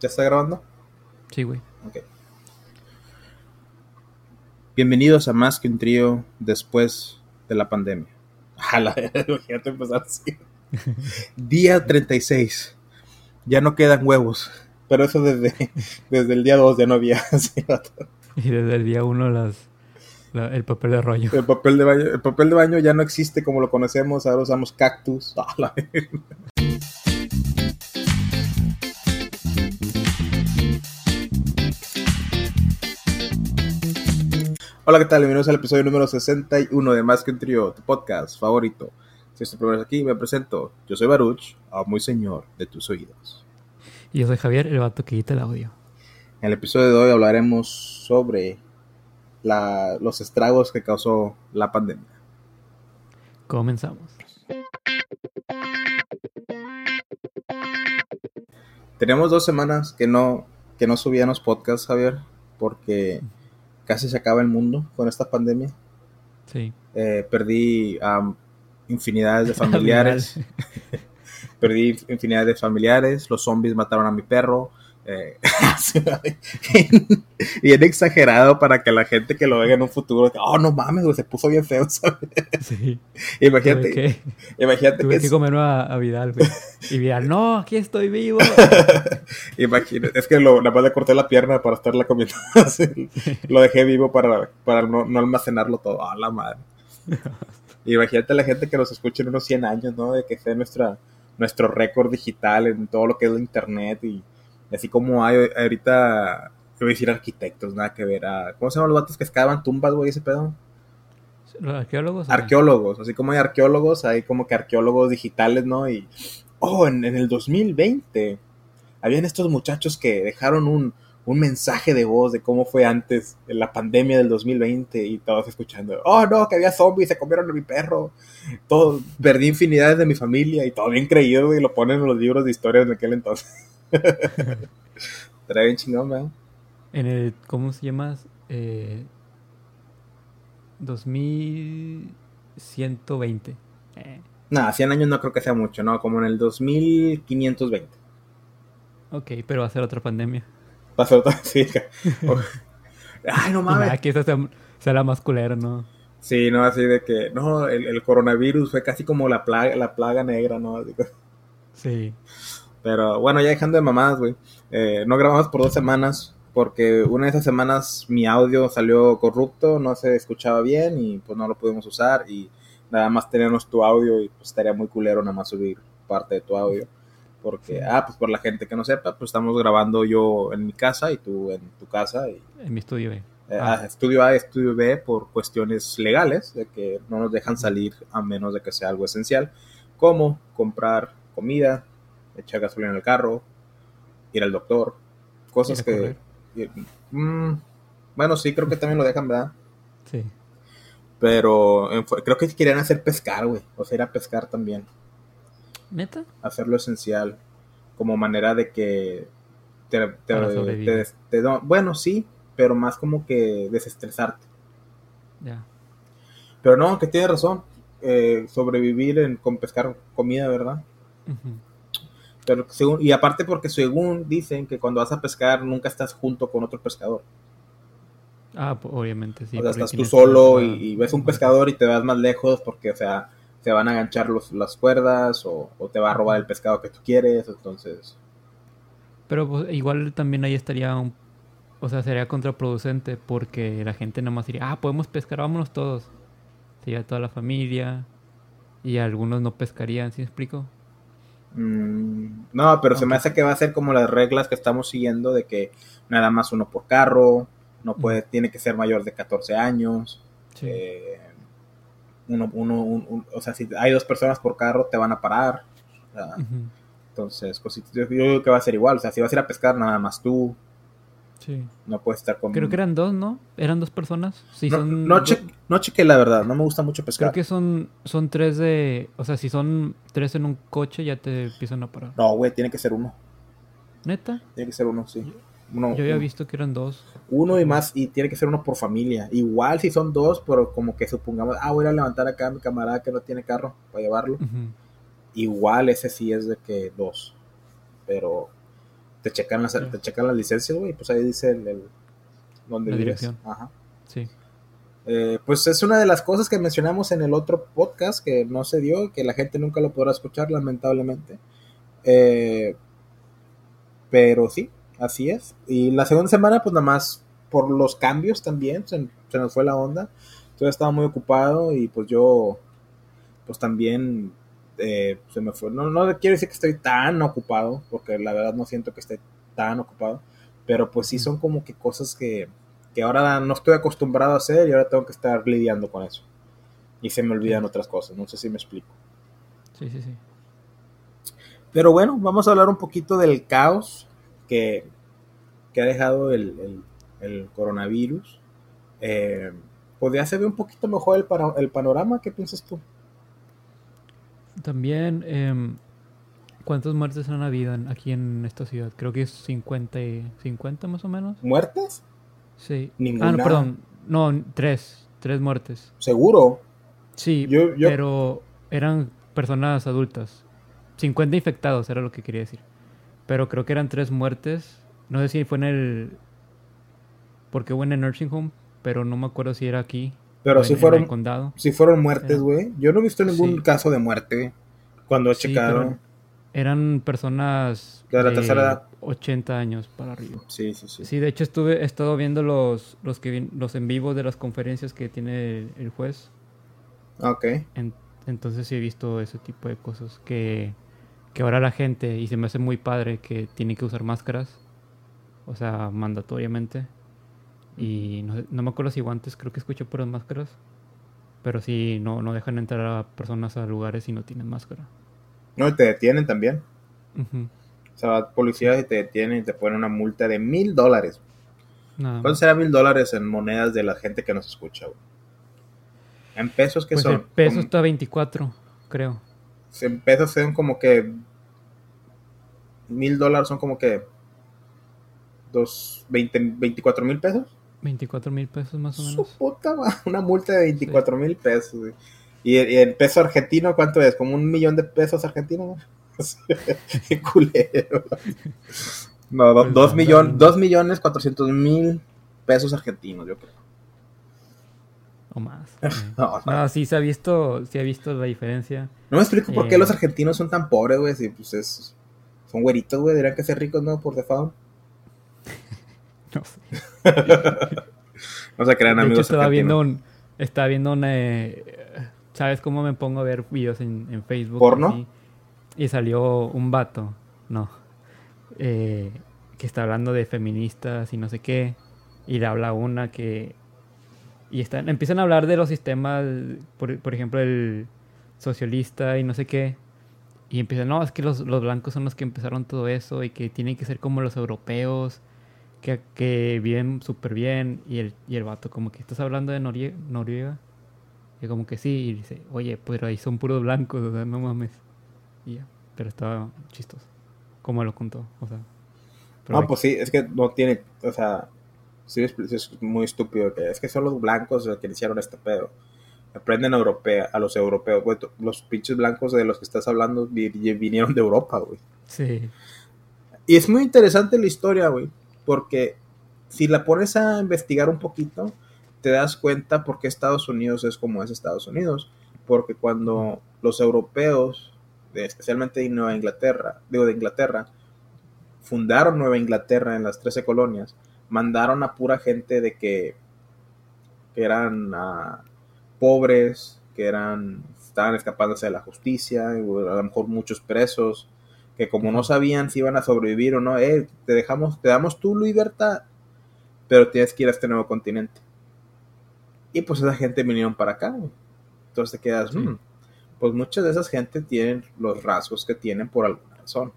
¿Ya está grabando? Sí, güey. Ok. Bienvenidos a Más que un trío después de la pandemia. A la imagínate empezar así. Día 36. Ya no quedan huevos. Pero eso desde, desde el día 2 ya no había. así. Y desde el día uno las, la- el papel de rollo. el, papel de baño, el papel de baño ya no existe como lo conocemos. Ahora usamos cactus. Hola, ¿qué tal? Bienvenidos al episodio número 61 de Más que un trío, tu podcast favorito. Si es tu primera vez aquí, me presento. Yo soy Baruch, amo muy señor de tus oídos. Y yo soy Javier, el vato que quita el audio. En el episodio de hoy hablaremos sobre la- los estragos que causó la pandemia. Comenzamos. Tenemos dos semanas que no, que no subíamos podcast, Javier, porque casi se acaba el mundo con esta pandemia. Sí. Eh, perdí a infinidades de familiares. perdí infinidad de familiares. Los zombies mataron a mi perro. Eh, bien exagerado para que la gente que lo vea en un futuro, oh no mames, güey, se puso bien feo, ¿sabes? Sí. Imagínate, que, imagínate tuve que, que comer a, a Vidal, güey. Y Vidal, no, aquí estoy vivo. imagínate, es que lo, nada más le corté la pierna para estarla comiendo. lo dejé vivo para, para no, no almacenarlo todo. A la madre. Imagínate la gente que nos escuche en unos 100 años, ¿no? De que sea nuestra, nuestro récord digital en todo lo que es la internet y así como hay ahorita, voy a decir arquitectos, nada que ver. a- ¿Cómo se llaman los vatos que excavan tumbas, güey, ese pedo? ¿Los arqueólogos? Arqueólogos, así como hay arqueólogos, hay como que arqueólogos digitales, ¿no? Y, oh, en, en el 2020 habían estos muchachos que dejaron un, un mensaje de voz de cómo fue antes de la pandemia del 2020 y todos escuchando, oh no, que había zombies, se comieron a mi perro, todo, perdí infinidades de mi familia y todo bien creído, güey, lo ponen en los libros de historias de aquel entonces. Trae bien chingón, ¿verdad? En el, ¿cómo se llama? Eh, 2120. Eh, Nada, 100 años no creo que sea mucho, ¿no? Como en el 2520. ok, pero va a ser otra pandemia. Pasó todo así. Oh. Ay, no mames. Aquí esta sea, sea la más culera, ¿no? Sí, no, así de que, no, el, el coronavirus fue casi como la plaga, la plaga negra, ¿no? Así que- Sí. Pero bueno, ya dejando de mamadas, güey. Eh, no grabamos por dos semanas porque una de esas semanas mi audio salió corrupto, no se escuchaba bien y pues no lo pudimos usar y nada más teníamos tu audio y pues estaría muy culero nada más subir parte de tu audio. Porque, ah, pues por la gente que no sepa, pues estamos grabando yo en mi casa y tú en tu casa y En mi estudio, güey. Eh, Ah. a estudio A estudio B por cuestiones legales, de que no nos dejan salir a menos de que sea algo esencial, como comprar comida, echar gasolina en el carro, ir al doctor, cosas que... ir- mm, bueno, sí, creo que también lo dejan, ¿verdad? Sí. Pero en creo que querían hacer pescar, güey, o sea, ir a pescar también, ¿Neta? hacerlo esencial, como manera de que... Te, te- te- bueno, sí, pero más como que desestresarte. Ya. Pero no, que tiene razón. eh, sobrevivir en, con pescar comida, ¿verdad? Ujú. Pero según, y aparte porque según dicen que cuando vas a pescar nunca estás junto con otro pescador. Ah, obviamente, sí. o sea, estás tú solo y, y ves un pescador y te vas más lejos porque, o sea, te van a enganchar los, las cuerdas o, o te va a robar el pescado que tú quieres. Entonces, Pero pues, igual también ahí estaría un... O sea, sería contraproducente porque la gente nomás diría, ah, podemos pescar, vámonos todos. Sería toda la familia y algunos no pescarían, ¿sí me explico? Mm, no, pero se me hace que va a ser como las reglas que estamos siguiendo de que nada más uno por carro, no puede, tiene que ser mayor de 14 años. Sí. Eh, uno, uno, un- un- o sea, si hay dos personas por carro, te van a parar. Entonces, pues, yo, yo digo que va a ser igual. O sea, si vas a ir a pescar, nada más tú. Sí. No puedes estar con. Creo que eran dos, ¿no? ¿Eran dos personas? Sí, no, son... no, che- no chequé la verdad. No me gusta mucho pescar. Creo que son, son tres de... O sea, si son tres en un coche ya te empiezan a parar. No, güey, tiene que ser uno. ¿Neta? Tiene que ser uno, sí. Uno, Yo había uno- visto que eran dos. uno y más, y tiene que ser uno por familia. Igual si son dos, pero como que supongamos, ah, voy a levantar acá a mi camarada que no tiene carro para llevarlo. Igual ese sí es de que dos. Pero te checan las, te checan las licencias, güey, pues ahí dice el, el donde La vives. dirección. Ajá. Sí. Eh, pues es una de las cosas que mencionamos en el otro podcast que no se dio, que la gente nunca lo podrá escuchar, lamentablemente. Eh, pero sí, así es. Y la segunda semana, pues nada más por los cambios también, se, se nos fue la onda. Yo estaba muy ocupado y pues yo, pues también eh, se me fue. No, no quiero decir que estoy tan ocupado, porque la verdad no siento que esté tan ocupado, pero pues sí son como que cosas que, que ahora no estoy acostumbrado a hacer y ahora tengo que estar lidiando con eso. Y se me olvidan otras cosas, no sé si me explico. Sí, sí, sí. Pero bueno, vamos a hablar un poquito del caos que, que ha dejado el, el- el coronavirus. Eh, ¿Podría ser un poquito mejor el, el panorama? ¿Qué piensas tú? También, em, ¿cuántas muertes han habido aquí en esta ciudad? Creo que es 50, y- 50 más o menos. ¿Muertes? Sí. Ninguna. Ah, no, perdón. No, tres. Tres muertes. Seguro. Sí, Yo- yo- pero eran personas adultas. 50 infectados era lo que quería decir. Pero creo que eran tres muertes. No sé si fue en el... Porque hubo en el nursing home, pero no me acuerdo si era aquí. Pero o sí fueron, sí fueron muertes, güey. Yo no he visto ningún Sí. caso de muerte cuando he checado. eran personas De la tercera edad. 80 años para arriba. Sí, sí, sí. Sí, de hecho estuve he estado viendo los los que los en vivo de las conferencias que tiene el, el juez. Ok. En- entonces sí he visto ese tipo de cosas que que ahora la gente y se me hace muy padre que tiene que usar máscaras, o sea, mandatoriamente. Y no, no me acuerdo si guantes, creo que escuché por las máscaras. Pero sí, no, no dejan entrar a personas a lugares si no tienen máscara. No, y te detienen también. O sea, va policías y te detienen y te ponen una multa de mil dólares. ¿Cuánto será mil dólares en monedas de la gente que nos escucha, güey? En pesos, ¿qué Pues son? el peso Como- está a 24, creo. En pesos son como que. Mil dólares son como que. Dos, 20, 24 mil pesos. 24 mil pesos más o Su menos. puta ma- una multa de 24 mil pesos, güey. Y, y el peso argentino, ¿cuánto es? ¿Como un millón de pesos argentinos? Qué culero. No, do- Pues dos, dos millones cuatrocientos mil pesos argentinos, yo creo. O más. No, no. No, sí se ha visto, sí ha visto la diferencia. No me explico por qué Eh. los argentinos son tan pobres, güey. Si pues es, son güeritos, güey. Deberían que ser ricos, ¿no? Por default. No sé. No se crean De hecho, amigos estaba viendo un, estaba viendo eh, ¿sabes cómo me pongo a ver videos en, en Facebook? ¿Porno? así? Y salió un vato, no, eh, que está hablando de feministas y no sé qué, y le habla una que, y están, empiezan a hablar de los sistemas, por, por ejemplo, el socialista y no sé qué, y empiezan, no, es que los, los blancos son los que empezaron todo eso y que tienen que ser como los europeos, que, que viven súper bien, y el, y el vato como que estás hablando de Norie- Noriega, y como que sí, y dice, oye, pero ahí son puros blancos, o sea, no mames. Y ya, pero estaba chistoso, como lo contó, o sea. pero No, pues sí, es que no tiene, o sea, sí es, muy estúpido que es que son los blancos los que hicieron este pedo. Aprenden a, europea, a los europeos, güey, los pinches blancos de los que estás hablando vi- vinieron de Europa, güey. Sí, Y es muy interesante la historia, güey, porque si la pones a investigar un poquito, te das cuenta por qué Estados Unidos es como es Estados Unidos. Porque cuando los europeos, especialmente de Nueva Inglaterra, digo de Inglaterra, fundaron Nueva Inglaterra en las 13 colonias, mandaron a pura gente de que, eran ah, pobres, que eran estaban escapándose de la justicia, a lo mejor muchos presos, que como no sabían si iban a sobrevivir o no, eh, te dejamos, te damos tu libertad, pero tienes que ir a este nuevo continente. Y pues esa gente vinieron para acá, güey. Entonces te quedas, Sí. "Hmm, pues muchas de esas gente tienen los rasgos que tienen por alguna razón.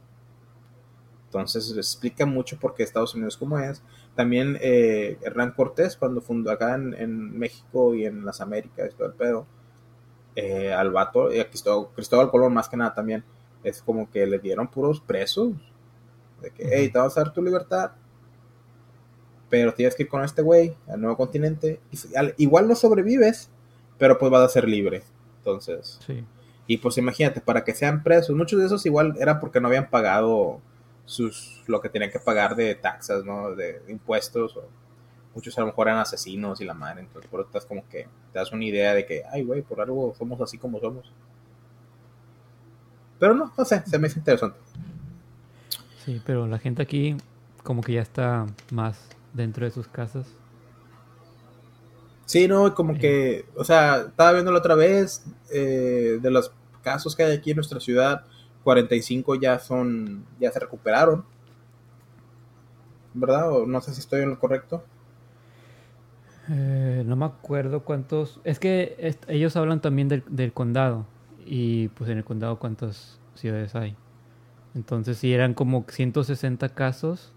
Entonces explica mucho por qué Estados Unidos como es. También eh, Hernán Cortés, cuando fundó acá en, en México y en las Américas, todo el pedo, eh, al vato, y a Cristóbal, Cristóbal Colón más que nada también, es como que le dieron puros presos. De que, hey, te vas a dar tu libertad, pero tienes que ir con este güey al nuevo continente. Y si- al- igual no sobrevives, pero pues vas a ser libre. Entonces, sí. y pues imagínate, para que sean presos, muchos de esos igual era porque no habían pagado sus lo que tenían que pagar de taxas, ¿no? De impuestos. O muchos a lo mejor eran asesinos y la madre. Entonces, por eso estás como que te das una idea de que, ay, güey, por algo somos así como somos. Pero no, no sé, se me hace interesante. Sí, pero la gente aquí como que ya está más dentro de sus casas. Sí, no, como que, o sea, estaba viendo la otra vez, eh, de los casos que hay aquí en nuestra ciudad, 45 ya son, ya se recuperaron. ¿Verdad? O no sé si estoy en lo correcto. Eh, no me acuerdo cuántos. Es que ellos hablan también del, del, condado. Y pues en el condado cuántas ciudades hay. Entonces sí eran como 160 casos.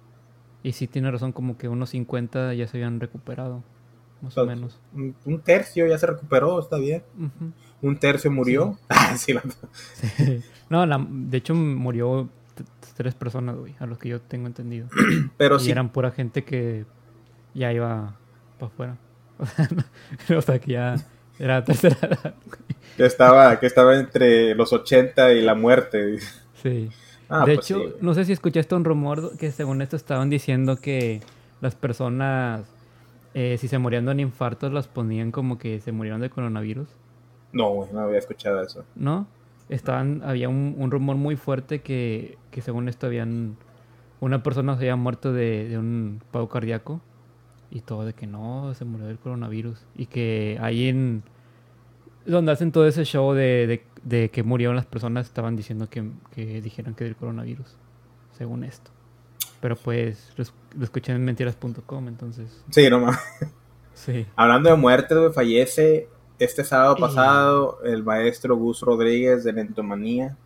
Y sí tiene razón, como que unos 50 ya se habían recuperado. Más o menos. Un tercio ya se recuperó, está bien. Un tercio murió. Sí. No, la, de hecho murió tres personas, güey, a los que yo tengo entendido. Pero y sí. eran pura gente que ya iba para afuera. O sea, que ya era tercera edad. Que estaba, que estaba entre los 80 y la muerte. Sí. Ah, de pues hecho, sí. no sé si escuchaste un rumor que según esto estaban diciendo que las personas, eh, si se morían de un infarto, las ponían como que se murieron de coronavirus. No, no había escuchado eso. ¿No? Estaban, había un, un rumor muy fuerte que, que según esto habían... Una persona se había muerto de, de un paro cardíaco y todo de que no, se murió del coronavirus. Y que ahí en... Donde hacen todo ese show de, de, de que murieron las personas, estaban diciendo que, que dijeron que del coronavirus, según esto. Pero pues lo, lo escuché en mentiras.com, entonces... Sí, no mames. Sí. Hablando de muertes, güey, fallece este sábado pasado el maestro Gus Rodríguez de Lentomanía.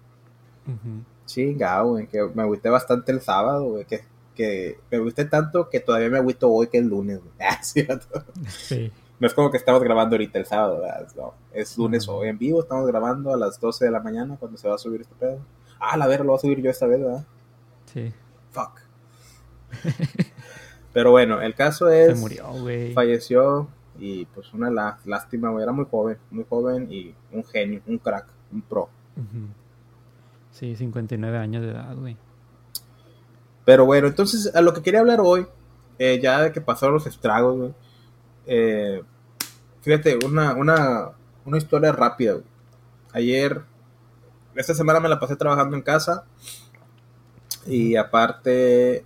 Chingado, güey, que me agüité bastante el sábado, güey, que, que me agüité tanto que todavía me agüito hoy que es lunes. Ah, no, Sí. no es como que estamos grabando ahorita el sábado, ¿verdad? No, es lunes hoy en vivo, estamos grabando a las 12 de la mañana cuando se va a subir este pedo. Ah, la ver, lo voy a subir yo esta vez, ¿verdad? Sí. Fuck. Pero bueno, el caso es... Se murió, güey. falleció y pues una lá- lástima, güey, era muy joven, muy joven y un genio, un crack, un pro. Ujú. Sí, 59 años de edad, güey. Pero bueno, entonces a lo que quería hablar hoy, eh, ya de que pasaron los estragos, eh, fíjate, una, una, una historia rápida. Ayer, esta semana me la pasé trabajando en casa y aparte,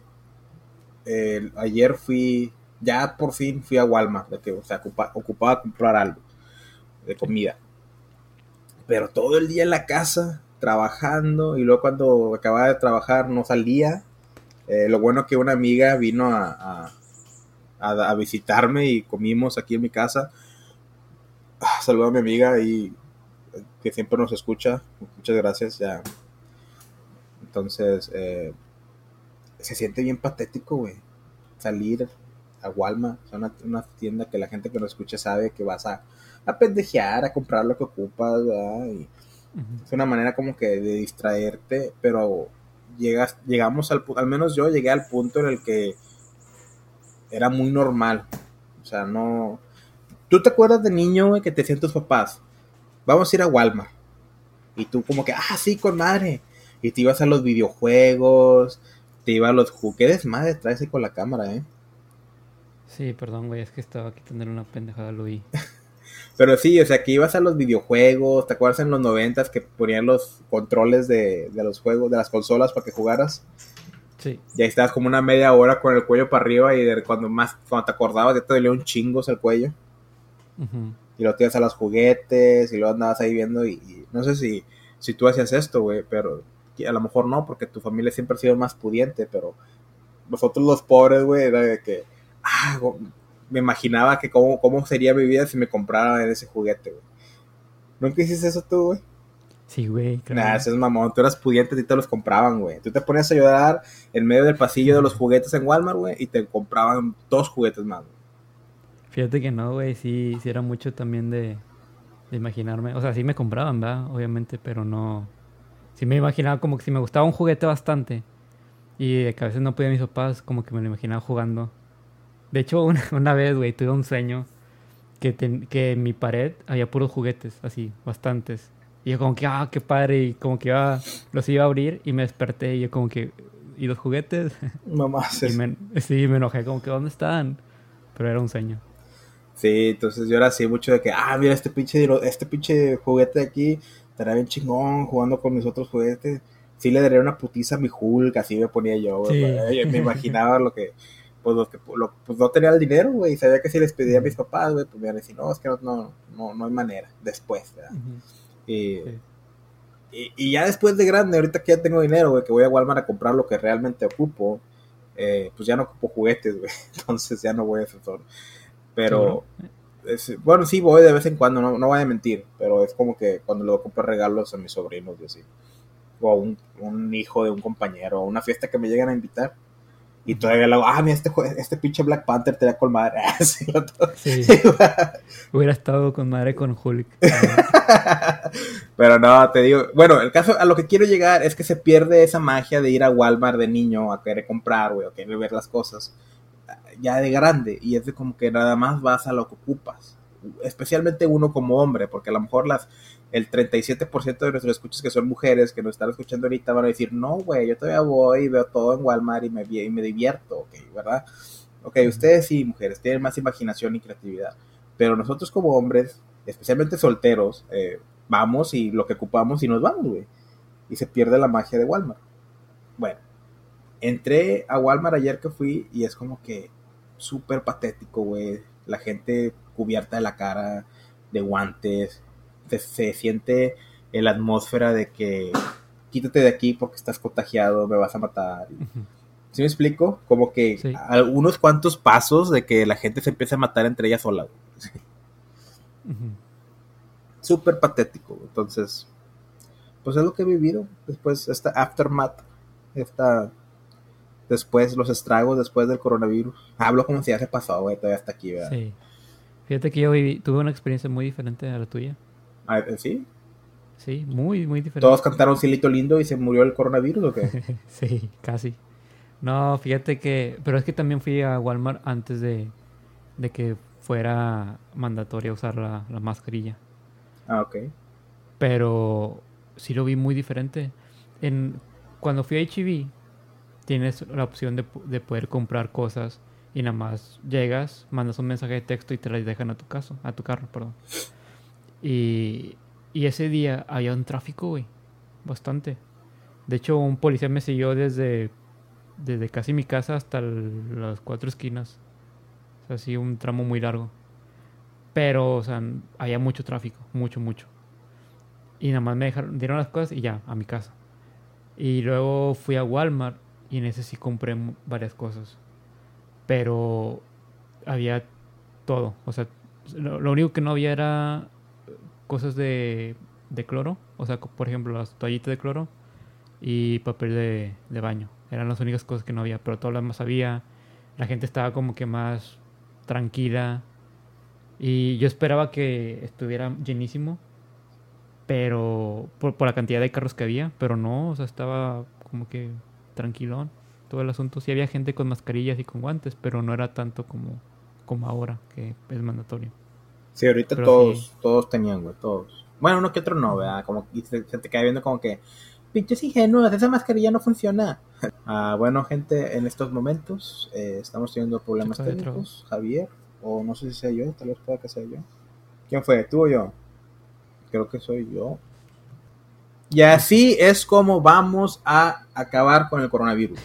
ayer fui, ya por fin fui a Walmart, de que, o sea, ocupa- ocupaba comprar algo de comida. Pero todo el día en la casa, trabajando, y luego cuando acababa de trabajar no salía. Eh, lo bueno que una amiga vino a, a, visitarme y comimos aquí en mi casa. Ah, saludo a mi amiga y que siempre nos escucha. Muchas gracias. Ya. Entonces, eh, se siente bien patético, güey. Salir a Walmart, o sea, una, una tienda que la gente que nos escucha sabe que vas a, a pendejear, a comprar lo que ocupas, ¿verdad? Y, es una manera como que de distraerte, pero llegas, llegamos al al menos yo llegué al punto en el que era muy normal. O sea, no. ¿Tú te acuerdas de niño, güey, que te decían tus papás? Vamos a ir a Walmart. Y tú como que, ah, sí, con madre. Y te ibas a los videojuegos, te ibas a los juguetes, madre, traes ahí con la cámara, ¿eh? Sí, perdón, güey, es que estaba quitando una pendejada, lo vi. Pero sí, o sea, que ibas a los videojuegos, ¿te acuerdas en los noventas que ponían los controles de, de los juegos, de las consolas para que jugaras? Sí. Y ahí estabas como una media hora con el cuello para arriba y de cuando más, cuando te acordabas ya te dolía un chingo el cuello. Y lo ibas a los juguetes y luego andabas ahí viendo y, y no sé si, si tú hacías esto, güey, pero a lo mejor no, porque tu familia siempre ha sido más pudiente, pero nosotros los pobres, güey, era de que, ah, me imaginaba que cómo, cómo sería mi vida si me compraran ese juguete, güey. ¿Nunca hiciste eso tú, güey? Sí, güey. claro. Nah, ese es mamón. Tú eras pudiente y te los compraban, güey. Tú te ponías a llorar en medio del pasillo de los juguetes en Walmart, güey, y te compraban dos juguetes más, güey. Fíjate que no, güey, sí, sí era mucho también de, de imaginarme. O sea, sí me compraban, ¿verdad? Obviamente, pero no... Sí me imaginaba como que si me gustaba un juguete bastante y de que a veces no podía mis papás, como que me lo imaginaba jugando. De hecho, una, una vez, güey, tuve un sueño que, ten- que en mi pared había puros juguetes, así, bastantes. Y yo como que, ah, qué padre, y como que iba, los iba a abrir y me desperté y yo como que ¿y los juguetes? Mamá, y me, sí, me enojé como que ¿dónde están? Pero era un sueño. Sí, entonces yo era así mucho de que, ah, mira este pinche, este pinche juguete de aquí, estará bien chingón jugando con mis otros juguetes. Sí le daría una putiza a mi Hulk, así me ponía yo, güey. Me imaginaba lo que, pues, lo que, pues no tenía el dinero, güey, y sabía que si les pedía a mis papás, güey, pues me iban a decir, no, es que no, no, no, no hay manera, después, ¿verdad? y, y, ya después de grande, ahorita que ya tengo dinero, güey, que voy a Walmart a comprar lo que realmente ocupo, eh, pues ya no ocupo juguetes, güey, entonces ya no voy a hacer solo. Pero, bueno, sí voy de vez en cuando, no, no voy a mentir, pero es como que cuando le voy a comprar regalos a mis sobrinos y así, o a un, un hijo de un compañero, o una fiesta que me lleguen a invitar, y todavía le hago, ah, mira, este, este pinche Black Panther te da con madre. sí, Hubiera estado con madre con Hulk. Pero no, te digo, bueno, el caso a lo que quiero llegar es que se pierde esa magia de ir a Walmart de niño a querer comprar, güey, o querer ver las cosas ya de grande. Y es de como que nada más vas a lo que ocupas. Especialmente uno como hombre, porque a lo mejor las el 37% de nuestros escuchas que son mujeres que nos están escuchando ahorita van a decir, no, güey, yo todavía voy y veo todo en Walmart y me, y me divierto, ok, ¿verdad? Ok, ustedes sí, mujeres, tienen más imaginación y creatividad, pero nosotros como hombres, especialmente solteros, eh, vamos y lo que ocupamos y nos vamos, güey. Y se pierde la magia de Walmart. Bueno, entré a Walmart ayer que fui y es como que súper patético, güey. La gente cubierta de la cara, de guantes, se, siente en la atmósfera de que quítate de aquí porque estás contagiado, me vas a matar. ¿Sí me explico? Como que algunos cuantos pasos de que la gente se empieza a matar entre ellas sola. Súper patético. Entonces, pues es lo que he vivido. Después, esta aftermath, esta después los estragos después del coronavirus. Hablo como si ya se pasó, güey, todavía hasta aquí, ¿verdad? Sí. Fíjate que yo viví, tuve una experiencia muy diferente a la tuya. Ah, ¿Sí? Sí, muy, muy diferente. ¿Todos cantaron Silito Lindo y se murió el coronavirus o qué? sí, casi. No, fíjate que... Pero es que también fui a Walmart antes de, de que fuera mandatoria usar la, la mascarilla. Ah, ok. Pero sí lo vi muy diferente. En, cuando fui a HB, tienes la opción de, de, poder comprar cosas y nada más llegas, mandas un mensaje de texto y te las dejan a tu caso, a tu carro, perdón. Y, y ese día había un tráfico, güey. Bastante. De hecho, un policía me siguió desde, desde casi mi casa hasta las cuatro esquinas. O sea, así un tramo muy largo. Pero, o sea, había mucho tráfico. Mucho, mucho. Y nada más me dejaron, dieron las cosas y ya, a mi casa. Y luego fui a Walmart y en ese sí compré varias cosas. Pero había todo. O sea, lo único que no había era cosas de, cloro, o sea, por ejemplo, las toallitas de cloro y papel de, baño. Eran las únicas cosas que no había, pero todo lo demás había. La gente estaba como que más tranquila. Y yo esperaba que estuviera llenísimo, pero por, por, la cantidad de carros que había, pero no, o sea, estaba como que tranquilón todo el asunto. Sí había gente con mascarillas y con guantes, pero no era tanto como, como ahora, que es mandatorio. Sí, ahorita todos, todos tenían, güey, todos. Bueno, uno que otro no, ¿verdad? Como que se, te cae viendo como que, pinches ingenuos, esa mascarilla no funciona. ah, bueno, gente, en estos momentos eh, estamos teniendo problemas técnicos. Javier, o no sé si sea yo, tal vez pueda que sea yo. ¿Quién fue? ¿Tú o yo? Creo que soy yo. Y así es como vamos a acabar con el coronavirus.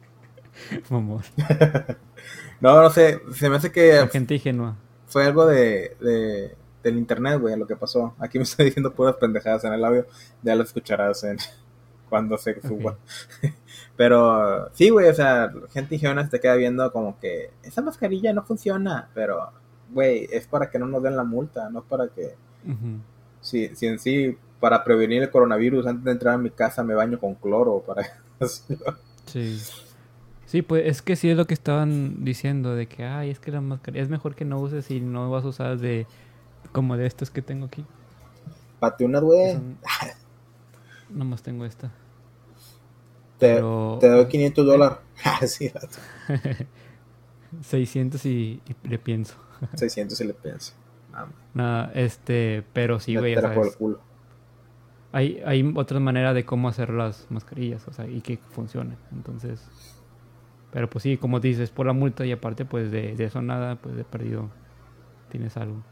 Vamos. no, no sé, se me hace que... gente ingenua fue algo de, de del internet, güey, lo que pasó. Aquí me estoy diciendo puras pendejadas en el audio, ya lo escucharás en cuando se suba. pero sí, güey, o sea, gente ingenua se te queda viendo como que esa mascarilla no funciona, pero, güey, es para que no nos den la multa, no para que... si, si en sí, para prevenir el coronavirus, antes de entrar a mi casa me baño con cloro, para... sí. Sí, pues es que sí es lo que estaban diciendo, de que, ay, es que la mascarilla es mejor que no uses y no vas a usar de, como de estas que tengo aquí. Pate una, güey. Nomás tengo esta. Te, te doy 500 dólares. Ah, sí, 600 y, le pienso. 600 y le pienso. Nada, este, pero sí, güey. por el culo. hay, hay otra manera de cómo hacer las mascarillas, o sea, y que funcionen. Entonces, pero pues sí, como dices, por la multa y aparte, pues de, de eso nada, pues de perdido tienes algo.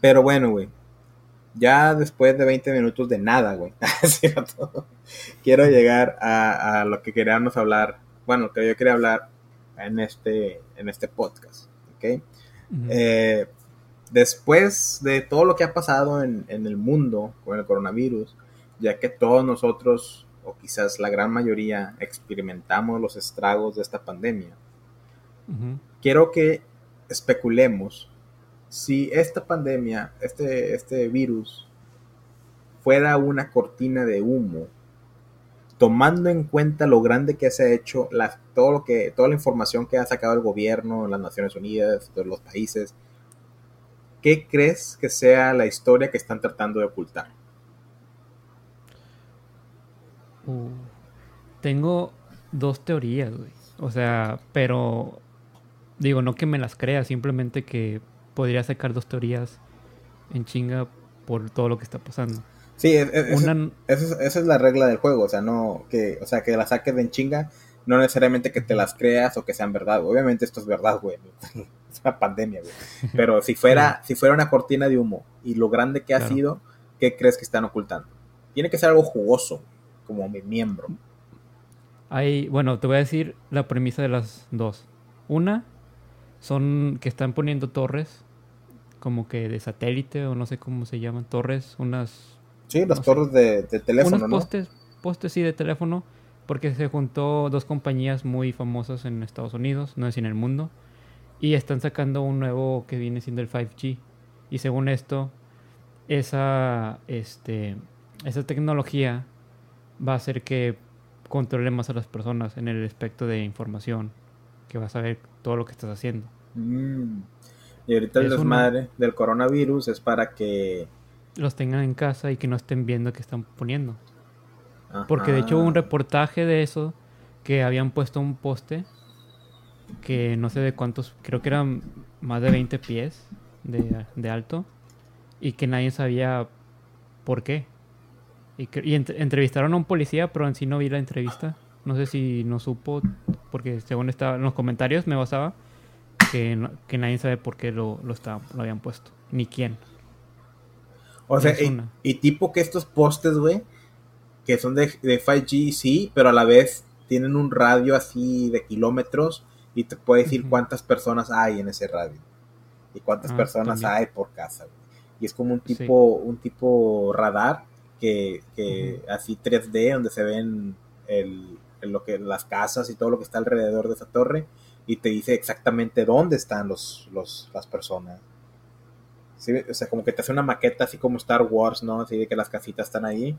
Pero bueno, güey. Ya después de 20 minutos de nada, güey. Quiero llegar a, a, lo que queríamos hablar. Bueno, que yo quería hablar en este, en este podcast. ¿Ok? Uh -huh. eh, después de todo lo que ha pasado en, en, el mundo con el coronavirus, ya que todos nosotros, o quizás la gran mayoría, experimentamos los estragos de esta pandemia, uh -huh. quiero que especulemos si esta pandemia, este, este virus, fuera una cortina de humo, tomando en cuenta lo grande que se ha hecho, la, todo lo que, toda la información que ha sacado el gobierno, las Naciones Unidas, todos los países, ¿qué crees que sea la historia que están tratando de ocultar? Uh, tengo dos teorías, güey. O sea, pero digo, no que me las crea, simplemente que podría sacar dos teorías en chinga por todo lo que está pasando. Sí, es, es, Una... esa, es, es, la regla del juego, o sea, no que, o sea, que las saques de en chinga, no necesariamente que te las creas o que sean verdad. Obviamente esto es verdad, güey. Es una pandemia, güey. Pero si fuera, si fuera una cortina de humo y lo grande que ha claro. sido, ¿qué crees que están ocultando? Tiene que ser algo jugoso, como mi miembro. Hay, bueno, te voy a decir la premisa de las dos. Una, son que están poniendo torres como que de satélite o no sé cómo se llaman, torres, unas... Sí, las no torres sé, de, de, teléfono, unos postes, postes, sí, de teléfono, porque se juntó dos compañías muy famosas en Estados Unidos, no es en el mundo, y están sacando un nuevo que viene siendo el 5G. Y según esto, esa, este, esa tecnología va a hacer que controle más a las personas en el aspecto de información, que vas a ver todo lo que estás haciendo. Mm. Y ahorita el desmadre una... del coronavirus es para que los tengan en casa y que no estén viendo qué están poniendo. Ajá. Porque de hecho hubo un reportaje de eso que habían puesto un poste que no sé de cuántos, creo que eran más de 20 pies de, de alto y que nadie sabía por qué. Y, que, y ent entrevistaron a un policía, pero en sí no vi la entrevista. No sé si no supo, porque según estaba en los comentarios me basaba que, no, que nadie sabe por qué lo, lo, está, lo habían puesto, ni quién. O sea, y, y, tipo que estos postes, güey, que son de, de 5G, sí, pero a la vez tienen un radio así de kilómetros y te puede decir uh -huh. cuántas personas hay en ese radio y cuántas ah, personas también. hay por casa. Güey. Y es como un tipo, sí. un tipo radar que, que uh -huh. así 3D donde se ven el, el, lo que las casas y todo lo que está alrededor de esa torre y te dice exactamente dónde están los, los las personas. ¿Sí? O sea, como que te hace una maqueta así como Star Wars, ¿no? Así de que las casitas están ahí.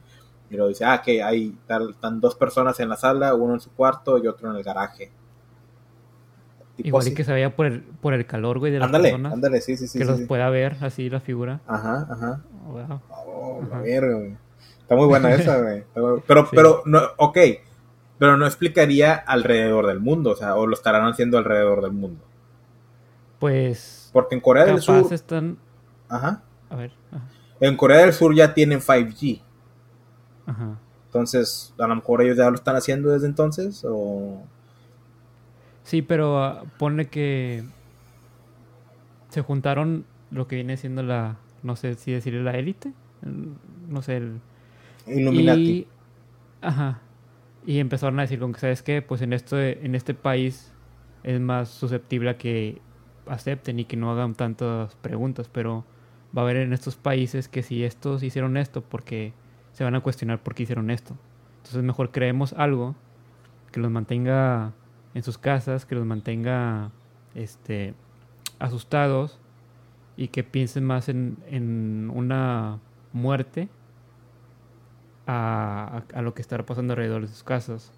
Y luego dice, ah, que hay tal, están dos personas en la sala, uno en su cuarto y otro en el garaje. Tipo Igual así. y que se vea por el, por el calor, güey, de las ándale, personas. Ándale, sí, sí, sí. Que sí, los sí. pueda ver así la figura. Ajá, ajá. Oh, wow. Oh, ajá. Güey. Está muy buena esa, güey. Pero, sí. pero, no, ok. Pero no explicaría alrededor del mundo, o sea, o lo estarán haciendo alrededor del mundo. Pues. Porque en Corea del Sur. están. Ajá. A ver. Ajá. En Corea del Sur ya tienen 5G. Ajá. Entonces, a lo mejor ellos ya lo están haciendo desde entonces, o. Sí, pero uh, pone que. Se juntaron lo que viene siendo la. No sé si decirle la élite. No sé, el. Y, ajá. Y empezaron a decir como que sabes qué pues en este en este país es más susceptible a que acepten y que no hagan tantas preguntas pero va a haber en estos países que si estos hicieron esto porque se van a cuestionar por qué hicieron esto entonces mejor creemos algo que los mantenga en sus casas que los mantenga este asustados y que piensen más en, en una muerte a, a, a, lo que estará pasando alrededor de sus casas.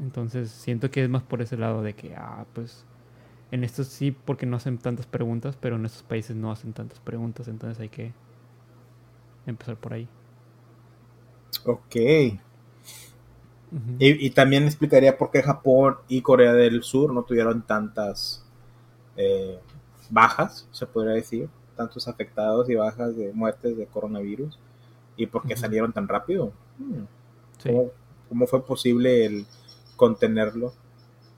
Entonces siento que es más por ese lado de que, ah, pues en estos sí porque no hacen tantas preguntas, pero en estos países no hacen tantas preguntas, entonces hay que empezar por ahí. Ok. Uh -huh. y, y, también explicaría por qué Japón y Corea del Sur no tuvieron tantas... Eh, bajas, se podría decir, tantos afectados y bajas de muertes de coronavirus. ¿Y por qué salieron tan rápido? Hmm. ¿Cómo, fue posible el contenerlo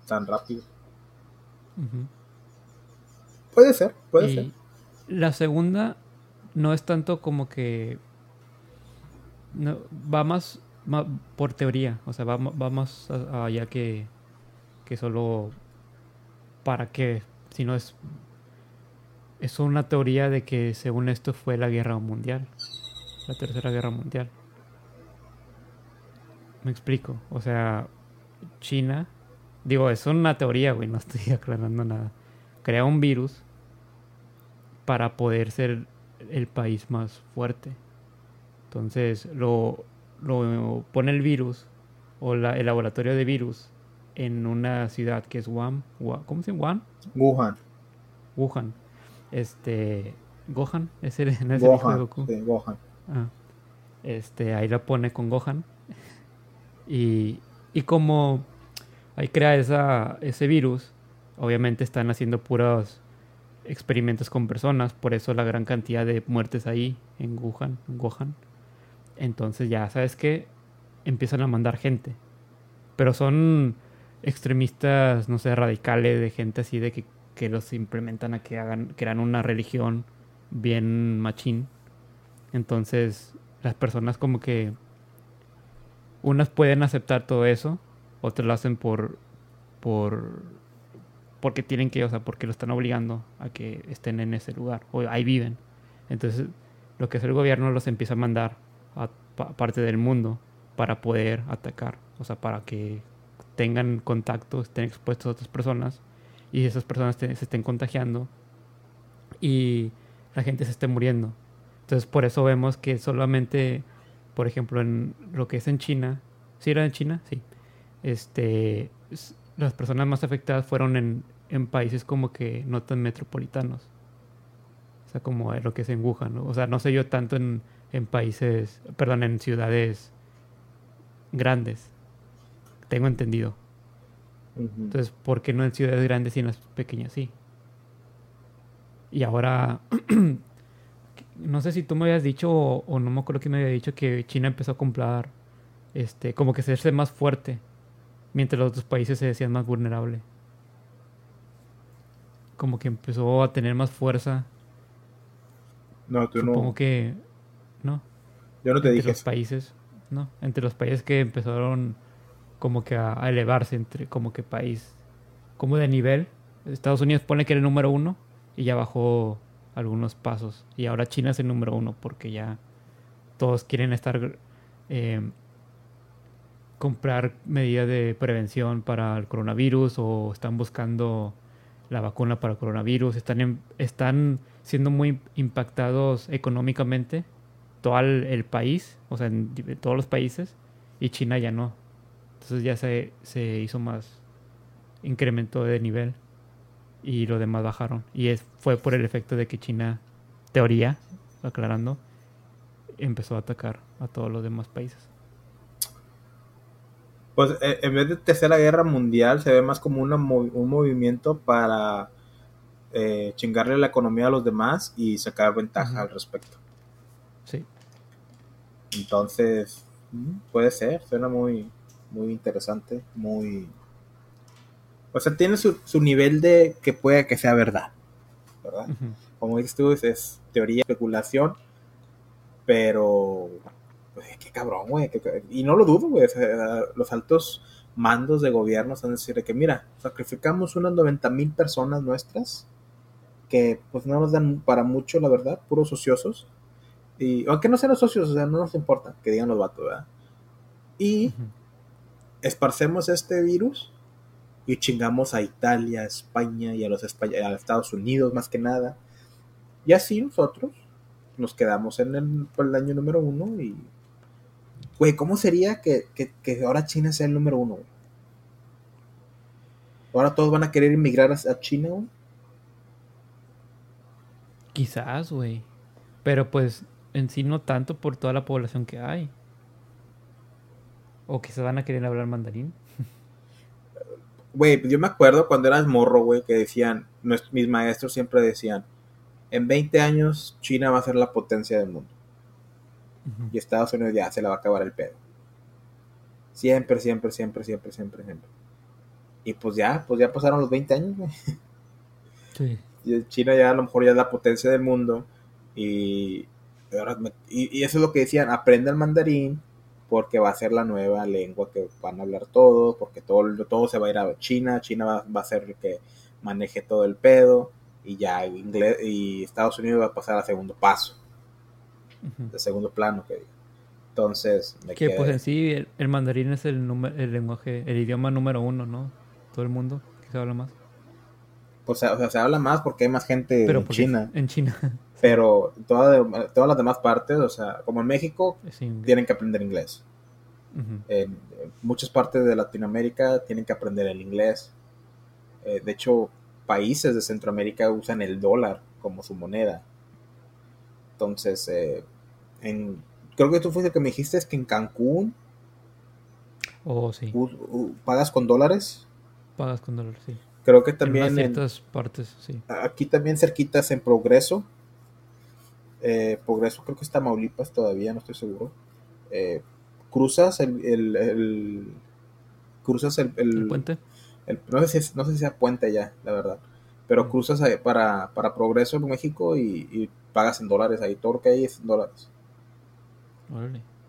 tan rápido? Puede ser, puede ser. La segunda no es tanto como que no, va más, por teoría, o sea, va, más allá que, que solo para qué, si no es es una teoría de que según esto fue la guerra mundial, la tercera guerra mundial. Me explico, o sea, China, digo, es una teoría, güey, no estoy aclarando nada. Crea un virus para poder ser el país más fuerte. Entonces lo, lo pone el virus o el laboratorio de virus en una ciudad que es Wuhan. ¿Cómo se llama? Wuhan. Wuhan. Este. Gohan, ese es el hijo de Goku. Sí, Gohan. Ah. Este, ahí la pone con Gohan. Y, y como ahí crea esa, ese virus, obviamente están haciendo puros experimentos con personas, por eso la gran cantidad de muertes ahí en Wuhan, en Gohan. Entonces ya, ¿sabes qué? Empiezan a mandar gente. Pero son extremistas, no sé, radicales, de gente así de que, que los implementan a que hagan, crean una religión bien machín. Entonces, las personas como que unas pueden aceptar todo eso, otras lo hacen por por porque tienen que, o sea, porque lo están obligando a que estén en ese lugar o ahí viven. Entonces, lo que hace el gobierno los empieza a mandar a, parte del mundo para poder atacar, o sea, para que tengan contacto, estén expuestos a otras personas y esas personas se estén contagiando y la gente se esté muriendo. Entonces, por eso vemos que solamente, por ejemplo, en lo que es en China, ¿sí era en China? Sí. Este, las personas más afectadas fueron en, en países como que no tan metropolitanos. O sea, como lo que es en Wuhan, ¿no? O sea, no sé yo tanto en, en países, perdón, en ciudades grandes. Tengo entendido. Entonces, ¿por qué no en ciudades grandes y en las pequeñas sí? Y ahora, no sé si tú me habías dicho o, no me acuerdo que me había dicho que China empezó a comprar, este, como que se hace más fuerte, mientras los otros países se decían más vulnerable. Como que empezó a tener más fuerza. No, tú Supongo que ¿no? Yo no te entre los países, ¿no? Entre los países que empezaron como que a, elevarse entre como que país, como de nivel. Estados Unidos pone que era el número uno y ya bajó algunos pasos. Y ahora China es el número uno porque ya todos quieren estar eh, comprar medidas de prevención para el coronavirus o están buscando la vacuna para el coronavirus, están, están siendo muy impactados económicamente todo el, país, o sea, en, todos los países, y China ya no. Entonces ya se, se hizo más, incremento de nivel y los demás bajaron. Y es, fue por el efecto de que China, teoría, aclarando, empezó a atacar a todos los demás países. Pues eh, en vez de tercera guerra mundial se ve más como una, un movimiento para eh, chingarle la economía a los demás y sacar ventaja al respecto. Sí. Entonces, puede ser, suena muy, muy interesante, muy... O sea, tiene su, nivel de que puede que sea verdad, ¿verdad? Como dices tú, es, teoría, especulación, pero... Pues, qué cabrón, güey. Y no lo dudo, güey. los altos mandos de gobierno están diciendo que, mira, sacrificamos unas 90 mil personas nuestras, que pues no nos dan para mucho, la verdad, puros ociosos y, aunque no sean los socios, o sea, no nos importa que digan los vatos, ¿verdad? Y esparcemos este virus y chingamos a Italia, a España y a los a Estados Unidos más que nada. Y así nosotros nos quedamos en el, año número uno y... Güey, ¿cómo sería que, ahora China sea el número uno? Ahora todos van a querer inmigrar a, China. Quizás, güey. Pero pues en sí no tanto por toda la población que hay. O que se van a querer hablar mandarín. Güey, yo me acuerdo cuando eras morro, güey, que decían, mis maestros siempre decían, en 20 años China va a ser la potencia del mundo. Y Estados Unidos ya se la va a acabar el pedo. Siempre, siempre, siempre, siempre, siempre, siempre. Y pues ya, pues ya pasaron los 20 años, güey. Sí. China ya a lo mejor ya es la potencia del mundo. Y, y, eso es lo que decían, aprende el mandarín porque va a ser la nueva lengua que van a hablar todos, porque todo, todo se va a ir a China, China va, a ser el que maneje todo el pedo y ya inglés y Estados Unidos va a pasar a segundo paso, de segundo plano que Entonces, que pues en sí el, mandarín es el, el lenguaje, el idioma número uno, ¿no? Todo el mundo que se habla más. Pues o sea, se habla más porque hay más gente en China. En China. Pero todas las demás partes, o sea, como en México, tienen que aprender inglés. en, muchas partes de Latinoamérica tienen que aprender el inglés. Eh, de hecho, países de Centroamérica usan el dólar como su moneda. Entonces, eh, en, creo que tú fuiste el que me dijiste es que en Cancún oh, sí. pagas con dólares. Pagas con dólares, sí. Creo que también en ciertas partes, sí. Aquí también cerquitas en Progreso eh, Progreso creo que está Maulipas todavía, no estoy seguro. Eh, cruzas el, el, cruzas el, el, puente. no, sé si no sé si sea puente ya, la verdad. Pero cruzas para, para Progreso en México y, pagas en dólares ahí. Todo lo que hay es en dólares.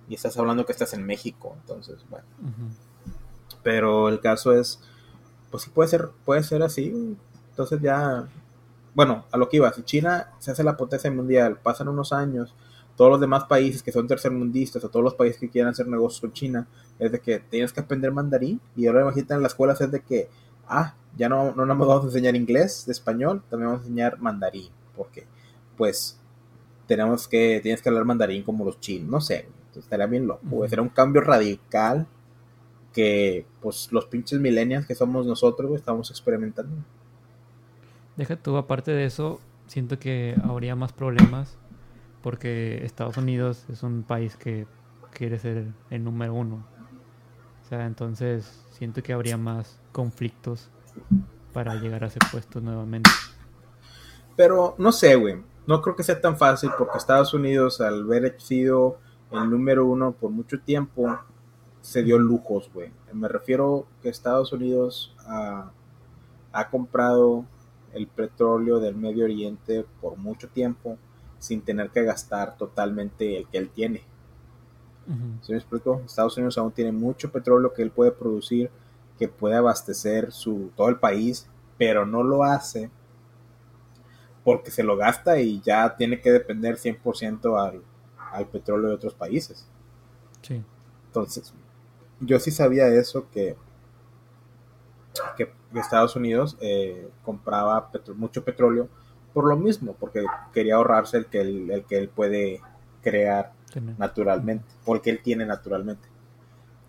Y estás hablando que estás en México, entonces, bueno. Pero el caso es, pues sí puede ser, puede ser así. Entonces ya bueno, a lo que iba, si China se hace la potencia mundial, pasan unos años, todos los demás países que son tercermundistas o todos los países que quieran hacer negocios con China, es de que tienes que aprender mandarín y ahora imagínate en las escuelas es de que, ah, ya no, no nos vamos a enseñar inglés, de español, también vamos a enseñar mandarín, porque pues tenemos que, tienes que hablar mandarín como los chinos, no sé, estaría bien loco, será un cambio radical que pues los pinches millennials que somos nosotros estamos experimentando. Deja tú, aparte de eso, siento que habría más problemas porque Estados Unidos es un país que quiere ser el número uno. O sea, entonces siento que habría más conflictos para llegar a ese puesto nuevamente. Pero no sé, güey. No creo que sea tan fácil porque Estados Unidos, al haber sido el número uno por mucho tiempo, se dio lujos, güey. Me refiero que Estados Unidos ha comprado el petróleo del Medio Oriente por mucho tiempo sin tener que gastar totalmente el que él tiene. ¿Sí me explico? Estados Unidos aún tiene mucho petróleo que él puede producir, que puede abastecer su, todo el país, pero no lo hace porque se lo gasta y ya tiene que depender 100% al, al petróleo de otros países. Sí. Entonces, yo sí sabía eso, que que Estados Unidos eh, compraba mucho petróleo por lo mismo, porque quería ahorrarse el que él, el que él puede crear naturalmente, porque él tiene naturalmente.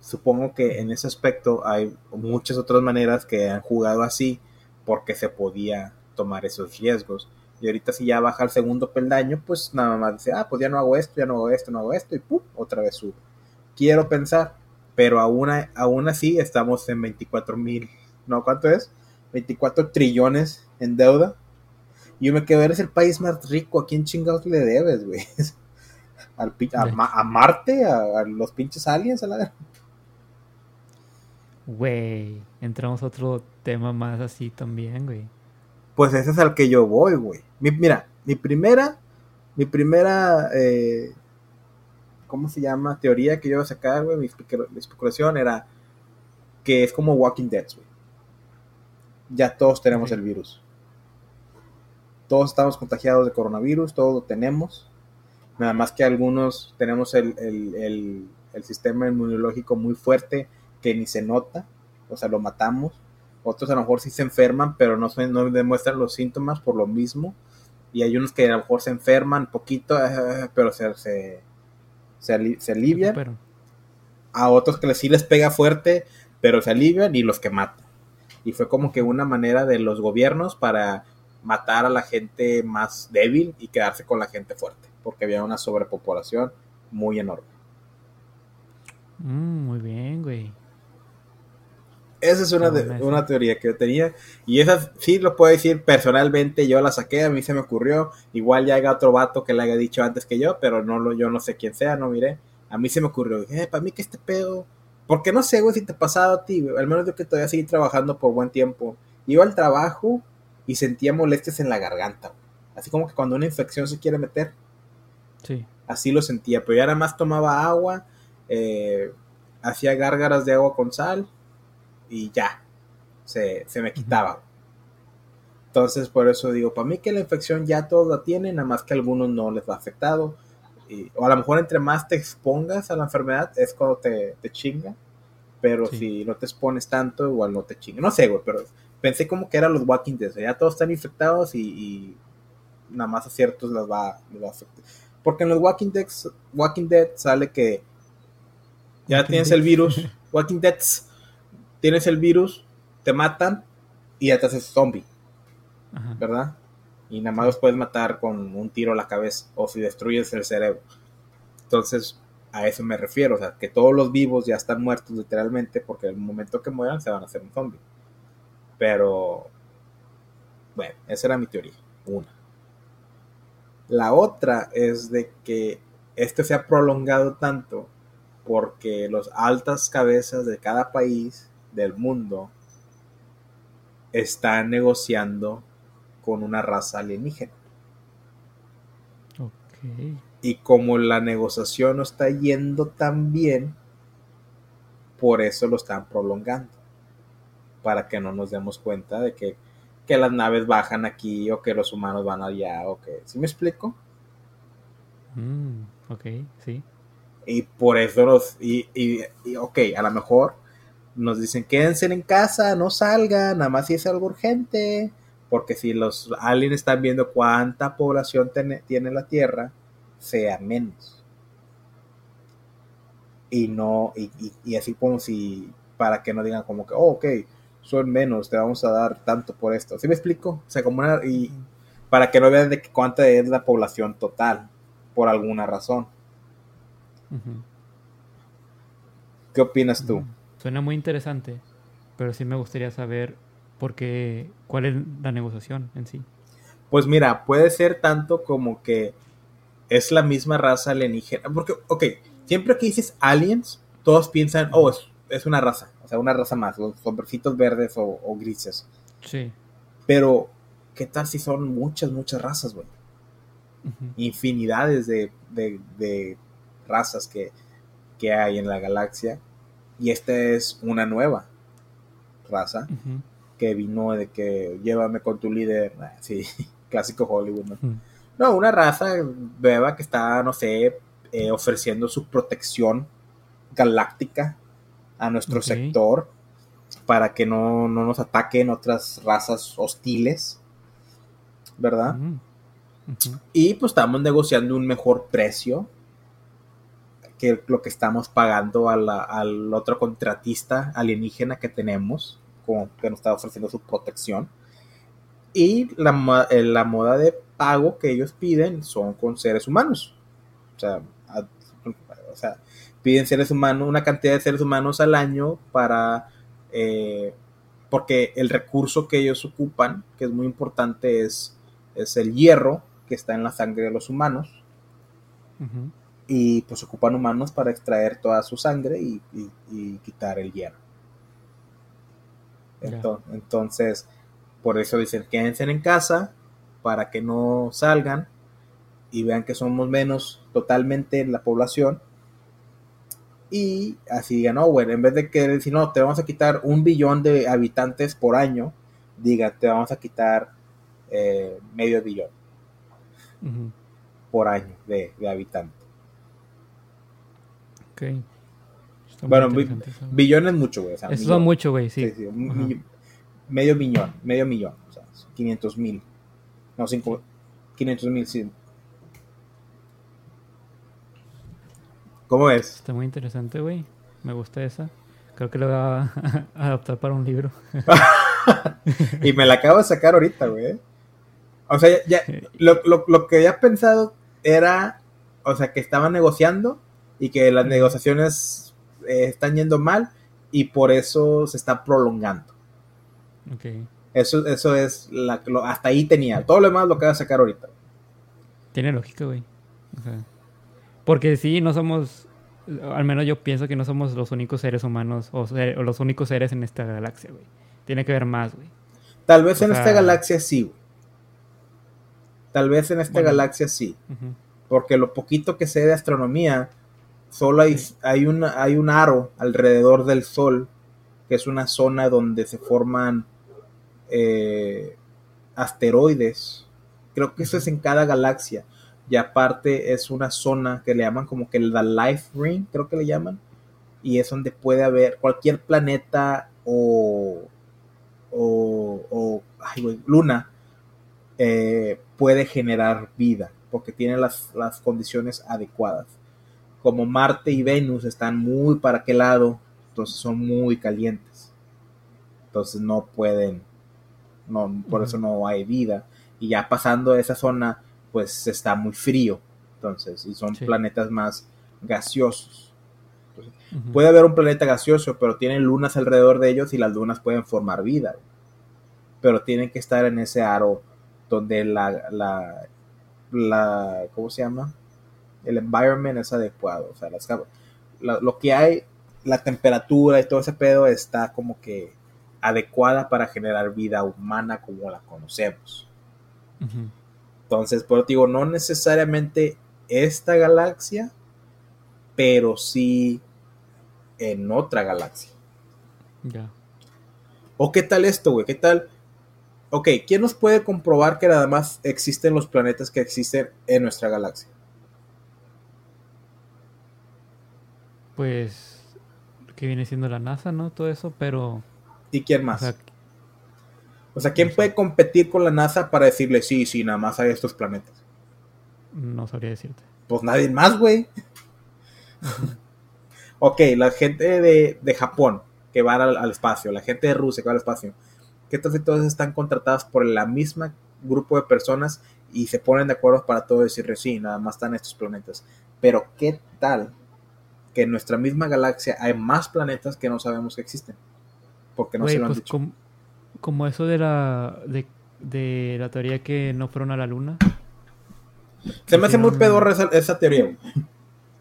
Supongo que en ese aspecto hay muchas otras maneras que han jugado así porque se podía tomar esos riesgos. Y ahorita si ya baja al segundo peldaño, pues nada más dice, ah, pues ya no hago esto, ya no hago esto, no hago esto, y ¡pum! otra vez sube. Quiero pensar, pero aún, aún así estamos en 24 mil no, ¿cuánto es? 24 trillones en deuda. Y yo me quedo, eres el país más rico, ¿a quién chingados le debes, güey? Al, a, Marte, a, los pinches aliens, a la... Güey, entramos a otro tema más así también, güey. Pues ese es al que yo voy, güey. mira, mi primera, mi primera, eh, ¿cómo se llama? Teoría que yo iba a sacar, güey, mi, especulación era que es como Walking Dead, güey ya todos tenemos el virus. Todos estamos contagiados de coronavirus, todos lo tenemos. Nada más que algunos tenemos el, sistema inmunológico muy fuerte que ni se nota, o sea, lo matamos. Otros a lo mejor sí se enferman, pero no, no demuestran los síntomas por lo mismo. Y hay unos que a lo mejor se enferman poquito, eh, pero se, se, se, alivian. A otros que sí les pega fuerte, pero se alivian y los que matan y fue como que una manera de los gobiernos para matar a la gente más débil y quedarse con la gente fuerte, porque había una sobrepopulación muy enorme. Mm, muy bien, güey. Esa es una, una teoría que yo tenía. Y esa sí lo puedo decir personalmente. Yo la saqué, a mí se me ocurrió. Igual ya haya otro vato que le haya dicho antes que yo, pero no lo, yo no sé quién sea, no miré. A mí se me ocurrió. Eh, para mí que este pedo. Porque no sé, güey, si te ha pasado a ti, Al menos yo que todavía seguí trabajando por buen tiempo. Iba al trabajo y sentía molestias en la garganta. Así como que cuando una infección se quiere meter. Sí. Así lo sentía. Pero ya nada más tomaba agua. Eh, hacía gárgaras de agua con sal y ya, se, me quitaba. Entonces, por eso digo, para mí que la infección ya todos la tienen, nada más que a algunos no les va afectado. Y, o a lo mejor entre más te expongas a la enfermedad es cuando te, chinga. Pero si no te expones tanto, igual no te chinga. No sé, güey, pero pensé como que eran los Walking Dead. Ya todos están infectados y, nada más a ciertos les va, les va a afectar. Porque en los Walking Dead, Walking Dead sale que ya tienes el virus. Walking Dead tienes el virus, te matan y ya te haces zombie. ¿Verdad? Y nada más los puedes matar con un tiro a la cabeza o si destruyes el cerebro. Entonces, a eso me refiero. O sea, que todos los vivos ya están muertos literalmente porque el momento que mueran se van a hacer un zombie. Pero, bueno, esa era mi teoría. Una. La otra es de que este se ha prolongado tanto porque los altas cabezas de cada país del mundo está negociando con una raza alienígena. Y como la negociación no está yendo tan bien, por eso lo están prolongando. Para que no nos demos cuenta de que, que las naves bajan aquí o que los humanos van allá o que... ¿Sí me explico? Mm, ok, sí. Y por eso los... Y, y, y ok, a lo mejor nos dicen quédense en casa, no salgan, nada más si es algo urgente, porque si los aliens están viendo cuánta población tiene la Tierra, sea menos. Y no, y, así como si, para que no digan como que, oh, ok, son menos, te vamos a dar tanto por esto. ¿Sí me explico? O sea, como una, y para que no vean de cuánta es la población total, por alguna razón. ¿Qué opinas tú? Suena muy interesante, pero sí me gustaría saber por qué, cuál es la negociación en sí. Pues mira, puede ser tanto como que es la misma raza alienígena. Porque, ok, siempre que dices aliens, todos piensan, oh, es, una raza, o sea, una raza más, los hombrecitos verdes o, grises. Sí. Pero, ¿qué tal si son muchas, muchas razas, güey? Infinidades de, de, razas que, que hay en la galaxia y esta es una nueva raza que vino de que llévame con tu líder. Ah, sí, clásico Hollywood, ¿no? No, una raza nueva que está, no sé, eh, ofreciendo su protección galáctica a nuestro sector para que no, nos ataquen otras razas hostiles, ¿verdad? Y pues estamos negociando un mejor precio que lo que estamos pagando al otro contratista alienígena que tenemos, como que nos está ofreciendo su protección. Y la, eh, la moda de pago que ellos piden son con seres humanos. O sea, o sea, piden seres humanos, una cantidad de seres humanos al año para... Eh, porque el recurso que ellos ocupan, que es muy importante, es, es el hierro que está en la sangre de los humanos y pues ocupan humanos para extraer toda su sangre y, quitar el hierro. Entonces, por eso dicen quédense en casa para que no salgan y vean que somos menos totalmente en la población. Y así digan, no, bueno, en vez de que decir, no, te vamos a quitar un billón de habitantes por año, diga, te vamos a quitar eh, medio billón por año de habitantes bueno, billón es mucho, güey. Eso son mucho, güey, sí. medio millón, medio millón. O sea, 500 mil. No, 500 mil, sí. ¿Cómo es? Está muy interesante, güey. Me gusta esa. Creo que lo voy a adaptar para un libro. y me la acabo de sacar ahorita, güey. O sea, ya, lo, lo, lo que había pensado era, o sea, que estaban negociando y que las negociaciones eh, están yendo mal y por eso se está prolongando. Ok. Eso, eso es la, lo- hasta ahí tenía. Todo lo demás lo que va a sacar ahorita. Tiene lógica, güey. O sea, porque sí, no somos. Al menos yo pienso que no somos los únicos seres humanos o, ser- o los únicos seres en esta galaxia, güey. Tiene que haber más, güey. Tal vez O en esta galaxia sí. güey. Tal vez en esta Bueno. galaxia sí. Porque lo poquito que sé de astronomía, solo hay, hay, una, hay un aro alrededor del Sol, que es una zona donde se forman eh, asteroides. Creo que eso es en cada galaxia. Y aparte es una zona que le llaman como que la Life Ring, creo que le llaman. Y es donde puede haber cualquier planeta o, o, luna eh, puede generar vida porque tiene las, las condiciones adecuadas. Como Marte y Venus están muy para aquel lado, entonces son muy calientes. Entonces no pueden, no, por eso no hay vida. Y ya pasando esa zona, pues está muy frío. Entonces, y son Sí. planetas más gaseosos. Puede haber un planeta gaseoso, pero tienen lunas alrededor de ellos y las lunas pueden formar vida. Pero tienen que estar en ese aro donde la, la, la ¿cómo se llama? El environment es adecuado. O sea, las, la- lo que hay, la temperatura y todo ese pedo está como que adecuada para generar vida humana como la conocemos. Ujú. Entonces, por digo, no necesariamente esta galaxia, pero sí en otra galaxia. Ya. ¿O qué tal esto, güey? ¿Qué tal? Ok, ¿quién nos puede comprobar que nada más existen los planetas que existen en nuestra galaxia? Pues. Que viene siendo la NASA, ¿no? Todo eso, pero. ¿Y quién O más? sea, O sea, ¿quién puede competir con la NASA para decirle sí, sí, nada más hay estos planetas? no sabría decirte. Pues nadie más, güey. ok, la gente de, de Japón que va al, al espacio, la gente de Rusia que va al espacio, ¿qué tal si todas están contratadas por la misma grupo de personas y se ponen de acuerdo para todo decirle sí, nada más están estos planetas? Pero ¿qué tal que en nuestra misma galaxia hay más planetas que no sabemos que existen? Porque no se lo han pues dicho. com- como eso de la. De, de la teoría que no fueron a la luna. Se me hace muy pedorra esa, esa teoría.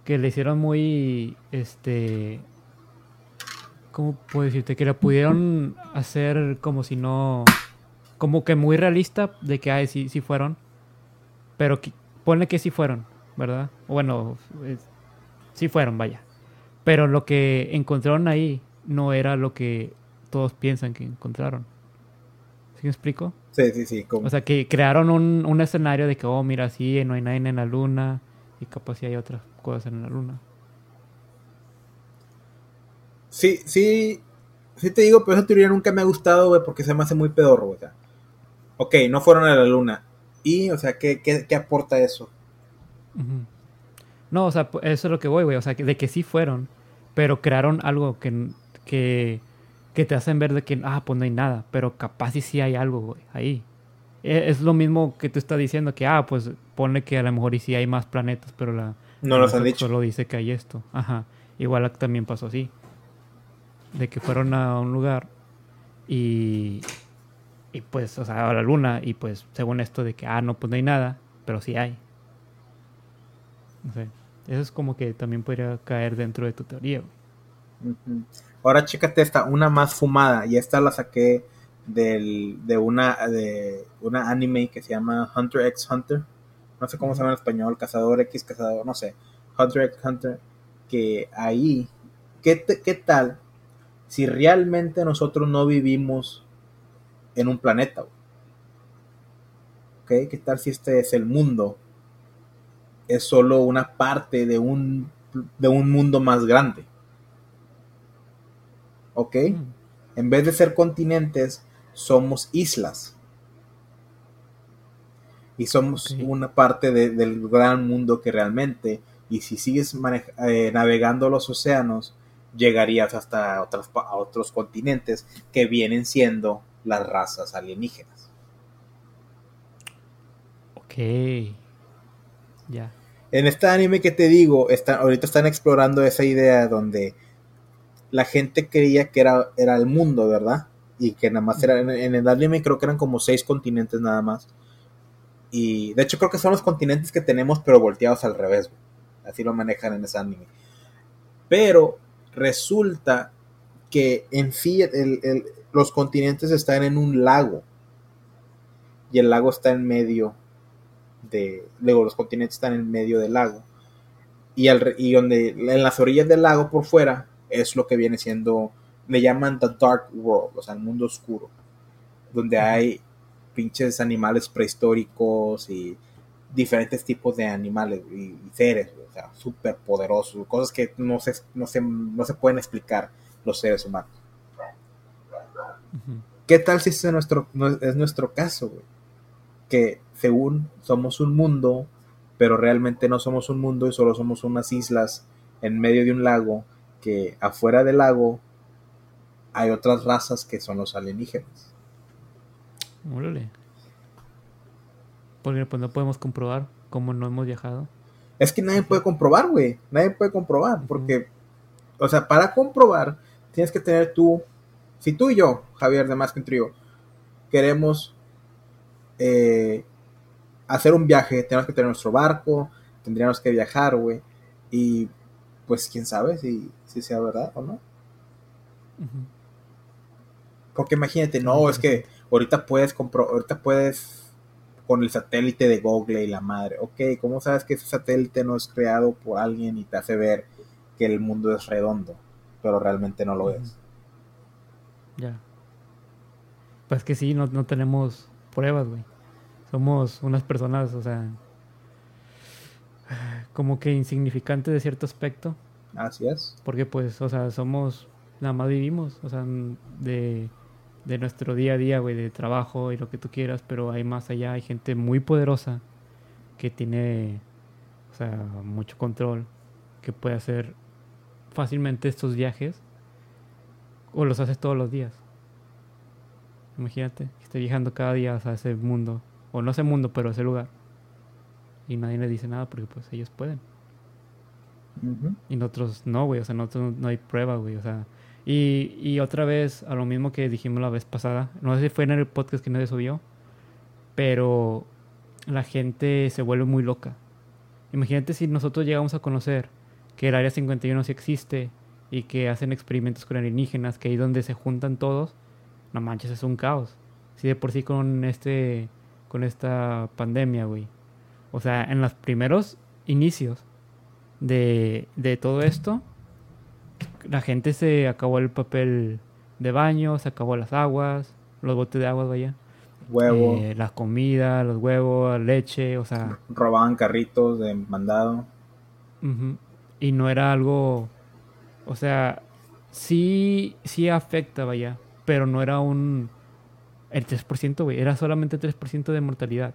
que le hicieron muy este cómo puedo decirte que la pudieron hacer como si no como que muy realista de que ay sí sí fueron pero que, ponle que sí fueron verdad bueno es- sí fueron vaya pero lo que encontraron ahí no era lo que todos piensan que encontraron ¿Sí me explico? Sí, sí, sí. como- O sea, que crearon un, un escenario de que, oh, mira, sí, no hay nadie en la luna y capaz sí hay otras cosas en la luna. Sí, sí, sí te digo, pero esa teoría nunca me ha gustado, güey, porque se me hace muy pedorro, güey. o sea. Ok, no fueron a la luna. Y, o sea, ¿qué, qué, qué aporta eso? Ujú. No, o sea, eso es lo que voy, güey. O sea, que- de que sí fueron, pero crearon algo que, que, que te hacen ver de que, ah, pues no hay nada, pero capaz sí sí hay algo, güey, ahí. E- Es lo mismo que tú estás diciendo, que, ah, pues pone que a lo mejor y sí hay más planetas, pero la... No nos han dicho. Solo dice que hay esto. Ajá. Igual también pasó así. De que fueron a un lugar y... Y pues, o sea, a la luna y pues según esto de que, ah, no, pues no hay nada, pero sí hay. No sé. Eso es como que también podría caer dentro de tu teoría. güey. Ujú. Ahora chécate esta, una más fumada, y esta la saqué del, de una de una anime que se llama Hunter x Hunter. No sé cómo se llama en español, Cazador X Cazador, no sé. Hunter x Hunter. Que ahí, ¿qué, te- qué tal si realmente nosotros no vivimos en un planeta? ¿Ok? ¿Qué tal si este es el mundo? Es solo una parte de un, de un mundo más grande. ¿ok? Mm. En vez de ser continentes, somos islas. Y somos una parte de- del gran mundo que realmente, y si sigues eh, navegando los océanos, llegarías hasta otras, pa- a otros continentes que vienen siendo las razas alienígenas. Ok. Ya. En este anime que te digo, ahorita están explorando esa idea donde la gente creía que era, era el mundo, ¿verdad? Y que nada más era, en, el anime creo que eran como seis continentes nada más. Y de hecho creo que son los continentes que tenemos pero volteados al revés. Así lo manejan en ese anime. Pero resulta que en sí los continentes están en un lago. Y el lago está en medio de... Luego los continentes están en medio del lago. Y, y donde en las orillas del lago por fuera es lo que viene siendo, le llaman The Dark World, o sea, el mundo oscuro, donde hay pinches animales prehistóricos y diferentes tipos de animales y, seres, o sea, súper poderosos, cosas que no se, no, se, no se pueden explicar los seres humanos. ¿Qué tal si es nuestro, es nuestro caso, Que según somos un mundo, pero realmente no somos un mundo y solo somos unas islas en medio de un lago que afuera del lago hay otras razas que son los alienígenas. Órale. Porque pues no podemos comprobar cómo no hemos viajado. Es que nadie puede comprobar, güey. Nadie puede comprobar. Porque, o sea, para comprobar, tienes que tener tú. Si tú y yo, Javier de Más que un Trío, queremos eh, hacer un viaje, tenemos que tener nuestro barco, tendríamos que viajar, güey. Y pues quién sabe si, si sea verdad o no. Porque imagínate, no, es que ahorita puedes compro ahorita puedes con el satélite de Google y la madre. Ok, ¿cómo sabes que ese satélite no es creado por alguien y te hace ver que el mundo es redondo, pero realmente no lo es? Ya. Pues que sí, no, no tenemos pruebas, güey. Somos unas personas, o sea, como que insignificante de cierto aspecto. Así es. Porque pues, o sea, somos, nada más vivimos, o sea, de, de nuestro día a día, güey, de trabajo y lo que tú quieras, pero hay más allá, hay gente muy poderosa que tiene, o sea, mucho control, que puede hacer fácilmente estos viajes o los haces todos los días. Imagínate que esté viajando cada día a ese mundo, o no ese mundo, pero ese lugar y nadie le dice nada porque pues ellos pueden. Y nosotros no, güey, o sea, nosotros no hay prueba, güey, o sea. Y, y otra vez, a lo mismo que dijimos la vez pasada, no sé si fue en el podcast que nadie subió, pero la gente se vuelve muy loca. Imagínate si nosotros llegamos a conocer que el Área 51 sí existe y que hacen experimentos con alienígenas, que ahí donde se juntan todos, no manches, es un caos. Si de por sí con este con esta pandemia, güey, o sea, en los primeros inicios de, todo esto, la gente se acabó el papel de baño, se acabó las aguas, los botes de agua, vaya. Huevo. Eh, las comidas, los huevos, leche, o sea. Robaban carritos de mandado. Y no era algo. O sea, sí, sí afecta, vaya. Pero no era un. El 3%, güey. Era solamente 3% de mortalidad.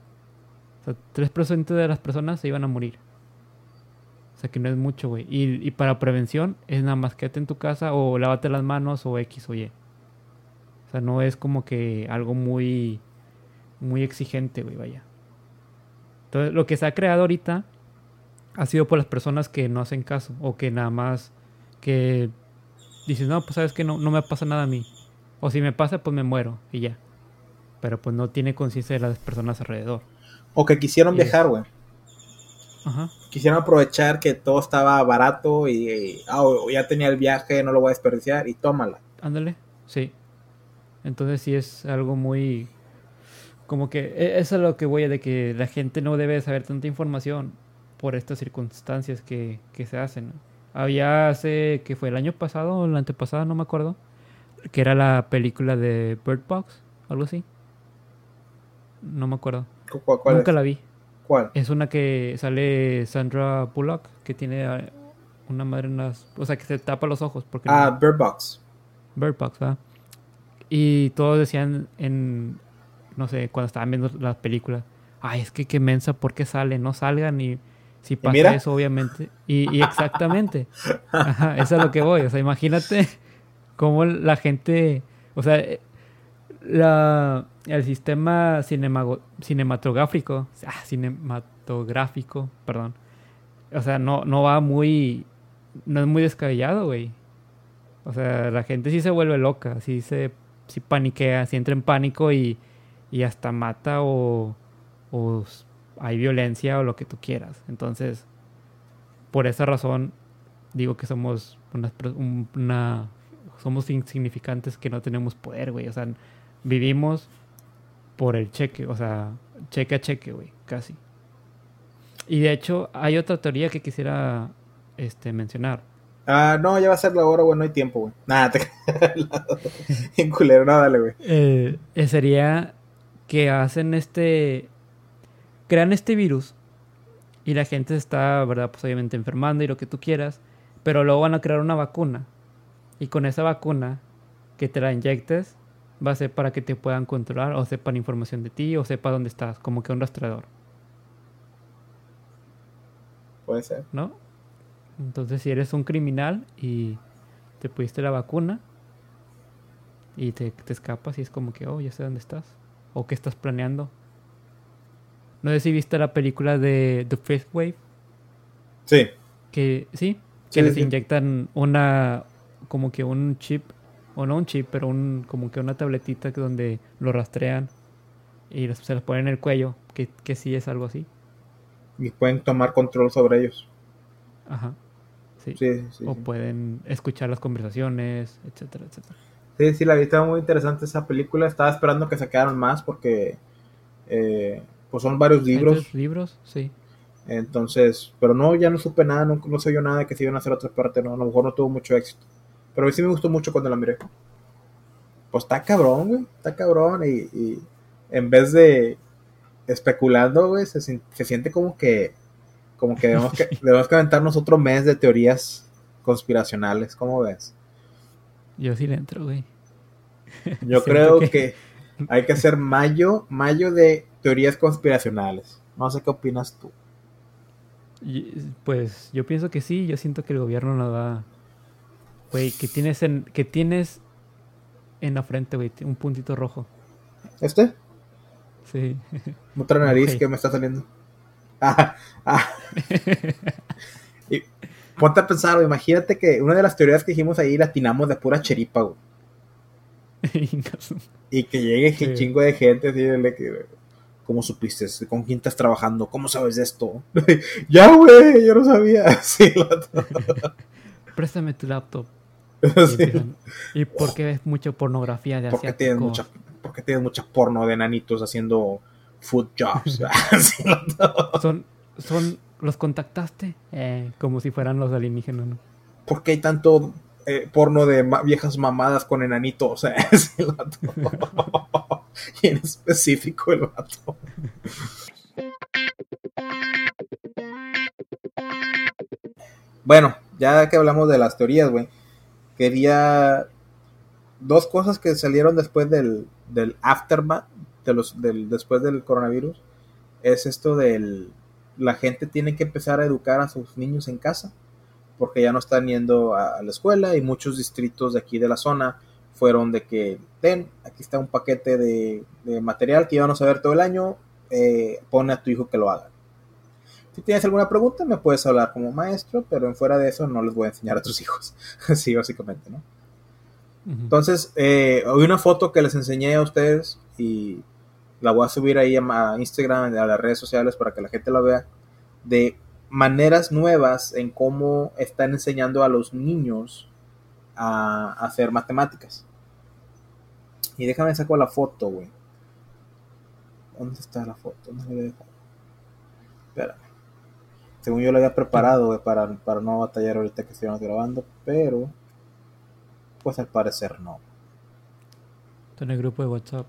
O sea, 3% de las personas se iban a morir. O sea, que no es mucho, güey. Y, para prevención es nada más quédate en tu casa o lávate las manos o X o Y. O sea, no es como que algo muy, muy exigente, güey, vaya. Entonces, lo que se ha creado ahorita ha sido por las personas que no hacen caso o que nada más que dicen, no, pues sabes que no, no me pasa nada a mí. O si me pasa, pues me muero y ya. Pero pues no tiene conciencia de las personas alrededor. O que quisieron viajar, güey. Ajá. Quisieron aprovechar que todo estaba barato y, ah, ya tenía el viaje, no lo voy a desperdiciar y tómala. Ándale, sí. Entonces sí es algo muy... Como que eso es lo que voy a de que la gente no debe saber tanta información por estas circunstancias que, que se hacen. Había hace, que fue el año pasado o el antepasado, no me acuerdo, que era la película de Bird Box, algo así. No me acuerdo. Nunca la vi. ¿Cuál? Es una que sale Sandra Bullock, que tiene eh, una madre en las... O sea, que se tapa los ojos. Porque ah, Bird Box. Bird Box, ¿verdad? Y todos decían en... No sé, cuando estaban viendo las películas. Ay, es que qué mensa, ¿por qué sale? No salgan y... Si pasa eso, obviamente. Y, exactamente. eso es lo que voy. O sea, imagínate cómo la gente... O sea, la, el sistema cinematográfico, ah, cinematográfico, perdón. O sea, no, no va muy, no es muy descabellado, güey. O sea, la gente sí se vuelve loca, sí se sí paniquea, sí entra en pánico y, y hasta mata o, o hay violencia o lo que tú quieras. Entonces, por esa razón digo que somos una, una somos insignificantes que no tenemos poder, güey. O sea, vivimos por el cheque, o sea, cheque a cheque, güey, casi. Y de hecho, hay otra teoría que quisiera este, mencionar. Ah, no, ya va a ser la hora, güey, no hay tiempo, güey. Nada, te en culero, no, dale, güey. Eh, eh, sería que hacen este. crean este virus y la gente está, ¿verdad? Pues obviamente enfermando y lo que tú quieras, pero luego van a crear una vacuna. Y con esa vacuna que te la inyectes, va a ser para que te puedan controlar o sepan información de ti o sepa dónde estás, como que un rastreador. Puede ser. ¿No? Entonces, si eres un criminal y te pusiste la vacuna y te, te escapas y es como que, oh, ya sé dónde estás. O qué estás planeando. No sé si viste la película de The Fifth Wave. Sí. Que, ¿sí? Que les inyectan una, como que un chip o no un chip, pero un, como que una tabletita donde lo rastrean y se los ponen en el cuello, que, que sí es algo así. Y pueden tomar control sobre ellos. Ajá. Sí. Sí, sí, o pueden escuchar las conversaciones, etcétera, etcétera. Sí, sí, la vi, estaba muy interesante esa película. Estaba esperando que sacaran más porque eh, pues son varios libros. libros, sí. Entonces, pero no, ya no supe nada, no, no se vio nada que se iban a hacer otra parte, no, a lo mejor no tuvo mucho éxito. Pero a mí sí me gustó mucho cuando la miré. Pues está cabrón, güey. Está cabrón. Y, en vez de especulando, güey, se, siente como que. Como que debemos, que debemos que aventarnos otro mes de teorías conspiracionales. ¿Cómo ves? Yo sí le entro, güey. Yo creo que... hay que hacer mayo, mayo de teorías conspiracionales. No sé qué opinas tú. pues yo pienso que sí, yo siento que el gobierno nos va Güey, que tienes en, que tienes en la frente, güey, un puntito rojo. ¿Este? Sí. Otra nariz que me está saliendo. Ah, ah. y ponte a pensar, imagínate que una de las teorías que dijimos ahí la atinamos de pura cheripa, güey. y que llegue un chingo de gente así de que ¿Cómo supiste? ¿Con quién estás trabajando? ¿Cómo sabes de esto? ya, güey, yo no sabía. Sí, Préstame tu laptop. Y, por qué ves mucha pornografía de porque tienes mucha Porque tienes mucha porno de nanitos haciendo food jobs. son, son, ¿Los contactaste? Eh, como si fueran los alienígenas, ¿no? ¿Por qué hay tanto eh, porno de viejas mamadas con enanitos? y en específico el vato. Bueno, ya que hablamos de las teorías, güey quería dos cosas que salieron después del, del aftermath, de los, del, después del coronavirus, es esto del, la gente tiene que empezar a educar a sus niños en casa, porque ya no están yendo a, la escuela y muchos distritos de aquí de la zona fueron de que, ten, aquí está un paquete de, material que íbamos a ver todo el año, eh, pone a tu hijo que lo haga. Si tienes alguna pregunta, me puedes hablar como maestro, pero en fuera de eso no les voy a enseñar a tus hijos. sí, básicamente, ¿no? Entonces, eh, hay una foto que les enseñé a ustedes y la voy a subir ahí a Instagram, a las redes sociales para que la gente la vea, de maneras nuevas en cómo están enseñando a los niños a, hacer matemáticas. Y déjame sacar la foto, güey. ¿Dónde está la foto? ¿Dónde la? Espera según yo lo había preparado para, para no batallar ahorita que estuvimos grabando, pero pues al parecer no. Está en el grupo de WhatsApp.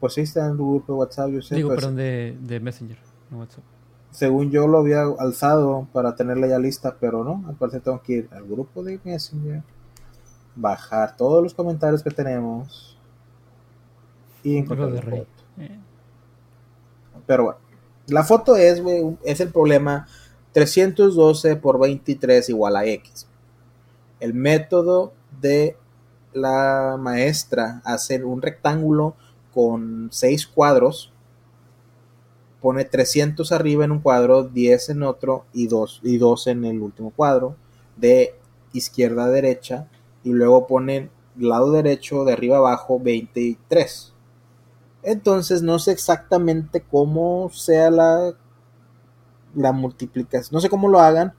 Pues sí, está en el grupo de WhatsApp, yo sé. Digo, pues, perdón, de, de Messenger, no WhatsApp. Según yo lo había alzado para tenerla ya lista, pero no, al parecer tengo que ir al grupo de Messenger, bajar todos los comentarios que tenemos y encontrar la foto. Eh. Pero bueno, la foto es, es el problema 312 por 23 igual a X. El método de la maestra hacer un rectángulo con 6 cuadros. Pone 300 arriba en un cuadro, 10 en otro y 2, y 2 en el último cuadro. De izquierda a derecha. y luego ponen lado derecho de arriba abajo 23. Entonces no sé exactamente cómo sea la, la multiplicación, no sé cómo lo hagan,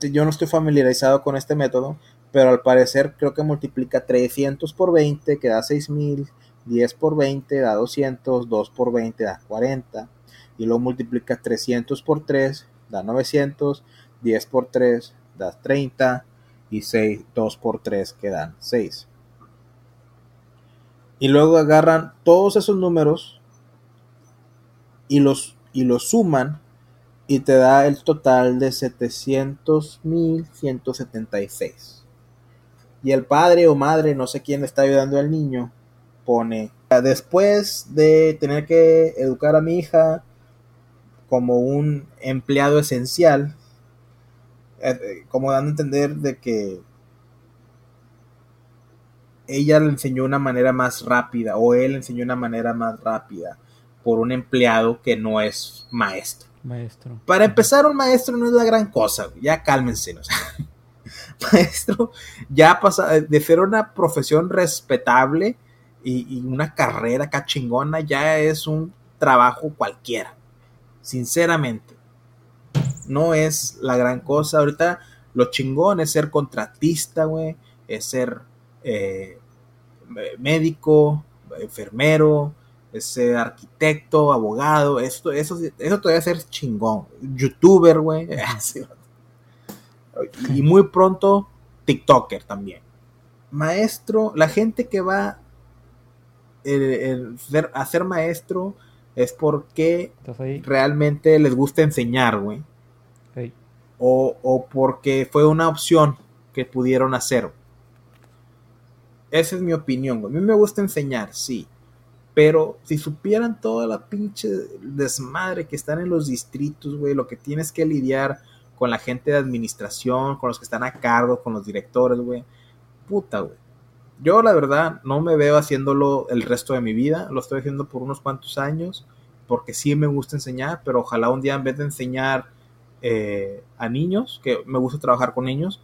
yo no estoy familiarizado con este método, pero al parecer creo que multiplica 300 por 20 que da 6000, 10 por 20 da 200, 2 por 20 da 40 y luego multiplica 300 por 3 da 900, 10 por 3 da 30 y 6, 2 por 3 que dan 6. Y luego agarran todos esos números y los, y los suman y te da el total de 700.176. Y el padre o madre, no sé quién está ayudando al niño, pone, después de tener que educar a mi hija como un empleado esencial, eh, eh, como dando a entender de que ella le enseñó una manera más rápida o él le enseñó una manera más rápida por un empleado que no es maestro. Maestro. Para empezar, un maestro no es la gran cosa, ya cálmense. maestro ya pasa de ser una profesión respetable y, una carrera cachingona, ya es un trabajo cualquiera. Sinceramente, no es la gran cosa. Ahorita lo chingón es ser contratista, güey, es ser eh, médico, enfermero, ese arquitecto, abogado, esto, eso, eso todavía ser chingón. Youtuber, güey. y muy pronto, TikToker también. Maestro, la gente que va a ser maestro es porque realmente les gusta enseñar, güey. O, o porque fue una opción que pudieron hacer. Esa es mi opinión, güey. A mí me gusta enseñar, sí. Pero si supieran toda la pinche desmadre que están en los distritos, güey, lo que tienes que lidiar con la gente de administración, con los que están a cargo, con los directores, güey. Puta, güey. Yo la verdad no me veo haciéndolo el resto de mi vida, lo estoy haciendo por unos cuantos años, porque sí me gusta enseñar, pero ojalá un día en vez de enseñar eh, a niños, que me gusta trabajar con niños,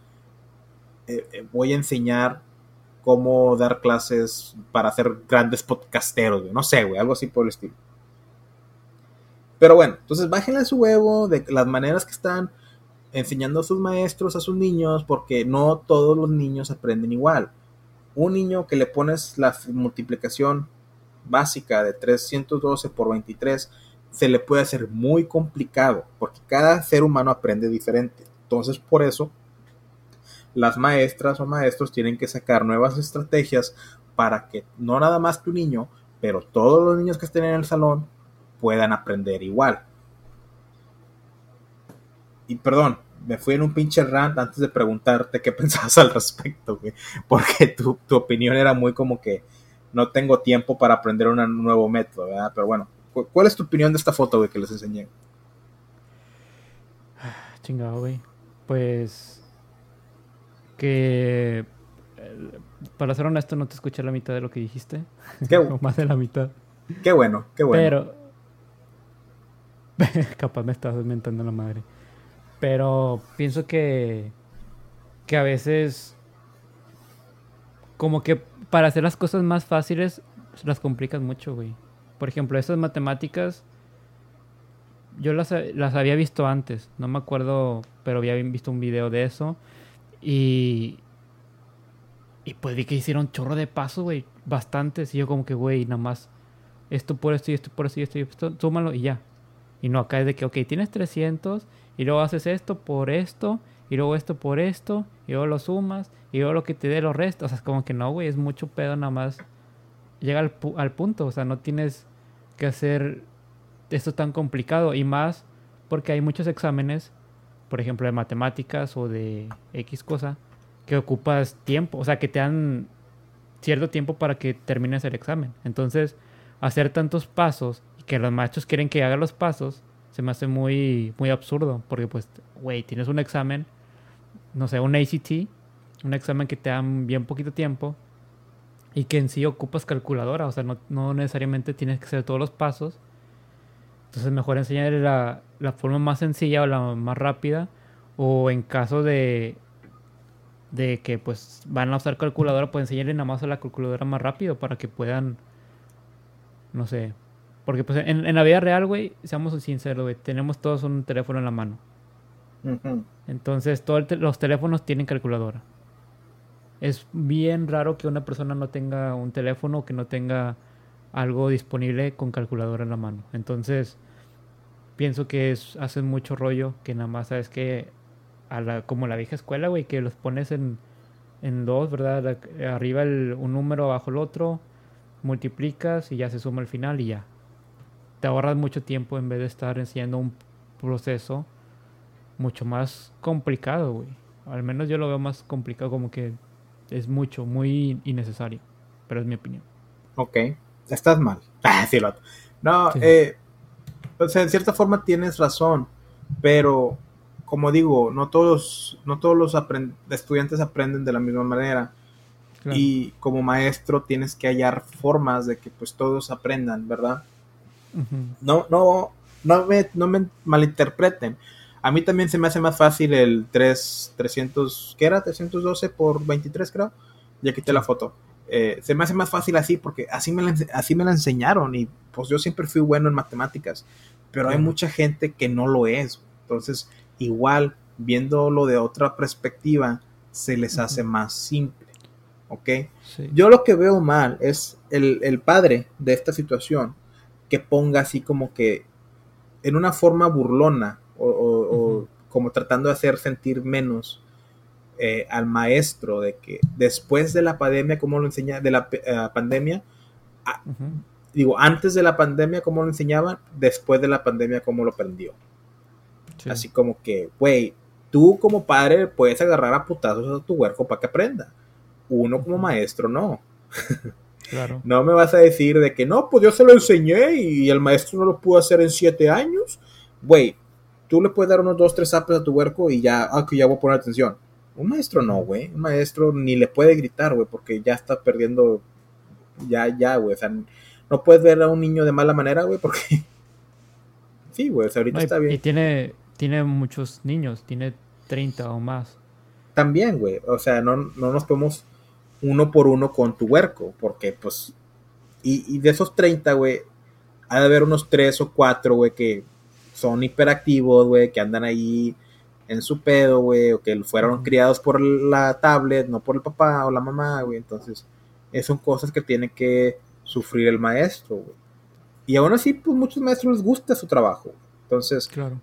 eh, eh, voy a enseñar cómo dar clases para hacer grandes podcasteros, No sé, algo así por el estilo. Pero bueno, entonces bájenle su huevo de las maneras que están enseñando a sus maestros, a sus niños, porque no todos los niños aprenden igual. Un niño que le pones la multiplicación básica de 312 por 23 se le puede hacer muy complicado, porque cada ser humano aprende diferente. Entonces, por eso las maestras o maestros tienen que sacar nuevas estrategias para que no nada más tu niño, pero todos los niños que estén en el salón puedan aprender igual. Y perdón, me fui en un pinche rant antes de preguntarte qué pensabas al respecto, güey, porque tu, tu, opinión era muy como que no tengo tiempo para aprender un nuevo método, ¿verdad? Pero bueno, ¿cuál es tu opinión de esta foto, güey, que les enseñé? Chingado, güey. Pues que eh, para ser honesto no te escuché la mitad de lo que dijiste. Qué más de la mitad. Qué bueno, qué bueno. Pero capaz me estás mentando la madre. Pero pienso que que a veces como que para hacer las cosas más fáciles las complicas mucho, güey. Por ejemplo, esas matemáticas yo las, las había visto antes, no me acuerdo, pero había visto un video de eso y. Y pues vi que hicieron chorro de pasos, güey. Bastantes. Y yo, como que, güey, nada más. Esto por esto y esto por esto y esto y esto. Súmalo y ya. Y no, acá es de que, ok, tienes 300. Y luego haces esto por esto. Y luego esto por esto. Y luego lo sumas. Y luego lo que te dé los restos. O sea, es como que no, güey. Es mucho pedo nada más. Llega al, al punto. O sea, no tienes que hacer esto tan complicado. Y más porque hay muchos exámenes por ejemplo, de matemáticas o de X cosa, que ocupas tiempo, o sea, que te dan cierto tiempo para que termines el examen. Entonces, hacer tantos pasos y que los machos quieren que haga los pasos, se me hace muy, muy absurdo, porque pues, güey, tienes un examen, no sé, un ACT, un examen que te dan bien poquito tiempo y que en sí ocupas calculadora, o sea, no, no necesariamente tienes que hacer todos los pasos entonces mejor enseñar la, la forma más sencilla o la más rápida. O en caso de, de que pues van a usar calculadora, pues enseñarle nada más a la calculadora más rápido para que puedan, no sé, porque pues en, la vida real, güey, seamos sinceros, güey, tenemos todos un teléfono en la mano. Entonces todos los teléfonos tienen calculadora. Es bien raro que una persona no tenga un teléfono o que no tenga algo disponible con calculadora en la mano. Entonces, pienso que es, hacen mucho rollo, que nada más sabes que a la, como la vieja escuela, güey, que los pones en, en dos, ¿verdad? arriba el, un número, abajo el otro, multiplicas y ya se suma al final y ya. Te ahorras mucho tiempo en vez de estar enseñando un proceso mucho más complicado, güey. Al menos yo lo veo más complicado, como que es mucho, muy innecesario. Pero es mi opinión. Ok, estás mal. Ah, sí, lo... No, eh, o sea, en cierta forma tienes razón, pero como digo, no todos, no todos los estudiantes aprenden de la misma manera. Y como maestro tienes que hallar formas de que pues todos aprendan, ¿verdad? No, no, no me, no me malinterpreten. A mí también se me hace más fácil el 3, 300, ¿qué era? 312 por 23 creo. Ya quité la foto. Eh, se me hace más fácil así porque así me, la, así me la enseñaron y pues yo siempre fui bueno en matemáticas. Pero hay mucha gente que no lo es. Entonces igual viéndolo de otra perspectiva, se les hace más simple. ¿Ok? Yo lo que veo mal es el, padre de esta situación que ponga así como que en una forma burlona o, como tratando de hacer sentir menos eh, al maestro de que después de la pandemia, como lo enseña, de la eh, pandemia, digo, antes de la pandemia, como lo enseñaban, después de la pandemia, como lo aprendió. Así como que, güey, tú como padre puedes agarrar a putazos a tu huerco para que aprenda. Uno como maestro no. Claro. no me vas a decir de que no, pues yo se lo enseñé y el maestro no lo pudo hacer en siete años. Güey, tú le puedes dar unos dos, tres apes a tu huerco y ya, ah, que ya voy a poner atención. Un maestro no, güey. Un maestro ni le puede gritar, güey, porque ya está perdiendo. Ya, ya, güey. O sea, no puedes ver a un niño de mala manera, güey, porque. sí, güey. O sea, ahorita está bien. Y tiene, tiene muchos niños, tiene 30 o más. También, güey. O sea, no, no nos podemos uno por uno con tu huerco, porque pues. Y, de esos 30, güey, ha de haber unos 3 o 4, güey, que son hiperactivos, güey, que andan ahí en su pedo, güey, o que fueron criados por la tablet, no por el papá o la mamá, güey. Entonces, esas son cosas que tiene que sufrir el maestro, güey. Y aún así, pues muchos maestros les gusta su trabajo. Entonces, claro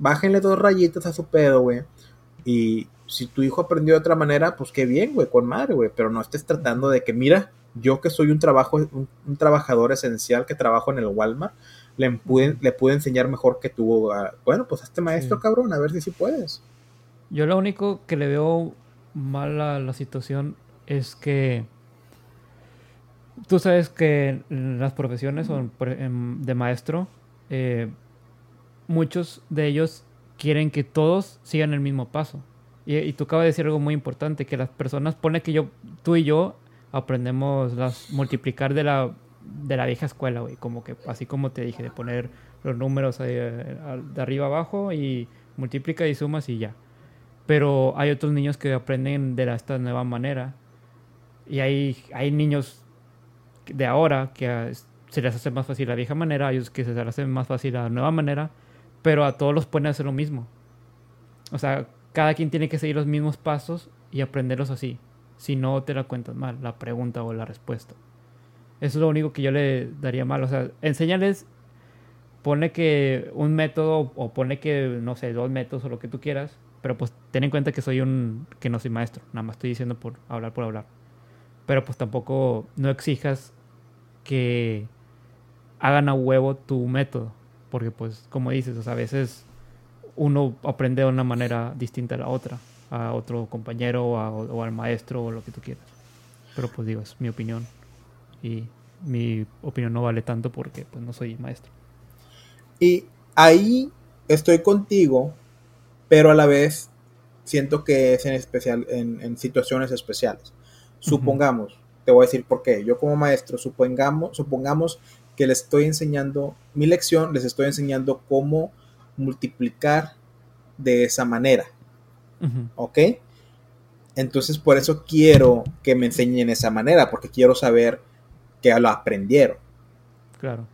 bájenle dos rayitas a su pedo, güey. Y si tu hijo aprendió de otra manera, pues qué bien, güey, con madre, güey. Pero no estés tratando de que, mira, yo que soy un trabajo, un, trabajador esencial que trabajo en el Walmart, le pude, le pude enseñar mejor que tú. bueno, pues a este maestro, cabrón, a ver si sí puedes. Yo lo único que le veo mal a la situación es que tú sabes que en las profesiones de maestro, eh, muchos de ellos quieren que todos sigan el mismo paso. Y, tú acabas de decir algo muy importante, que las personas, pone que yo, tú y yo aprendemos las multiplicar de la, de la vieja escuela, güey, como que así como te dije, de poner los números de arriba abajo y multiplica y sumas y ya. Pero hay otros niños que aprenden de esta nueva manera. Y hay, hay niños de ahora que se les hace más fácil la vieja manera, hay otros que se les hace más fácil la nueva manera pero a todos los pueden hacer lo mismo. O sea, cada quien tiene que seguir los mismos pasos y aprenderlos así. Si no te la cuentas mal, la pregunta o la respuesta. Eso es lo único que yo le daría mal. O sea, enséñales, pone que un método o pone que, no sé, dos métodos o lo que tú quieras. Pero pues ten en cuenta que soy un, que no soy maestro. Nada más estoy diciendo por hablar por hablar. Pero pues tampoco no exijas que hagan a huevo tu método porque pues como dices, a veces uno aprende de una manera distinta a la otra, a otro compañero o, al maestro o lo que tú quieras. Pero pues digo, es mi opinión y mi opinión no vale tanto porque pues no soy maestro. Y ahí estoy contigo, pero a la vez siento que es en especial en, situaciones especiales. Supongamos, te voy a decir por qué. Yo como maestro, supongamos, supongamos que les estoy enseñando, mi lección les estoy enseñando cómo multiplicar de esa manera. ¿Ok? Entonces por eso quiero que me enseñen esa manera, porque quiero saber que lo aprendieron. Claro.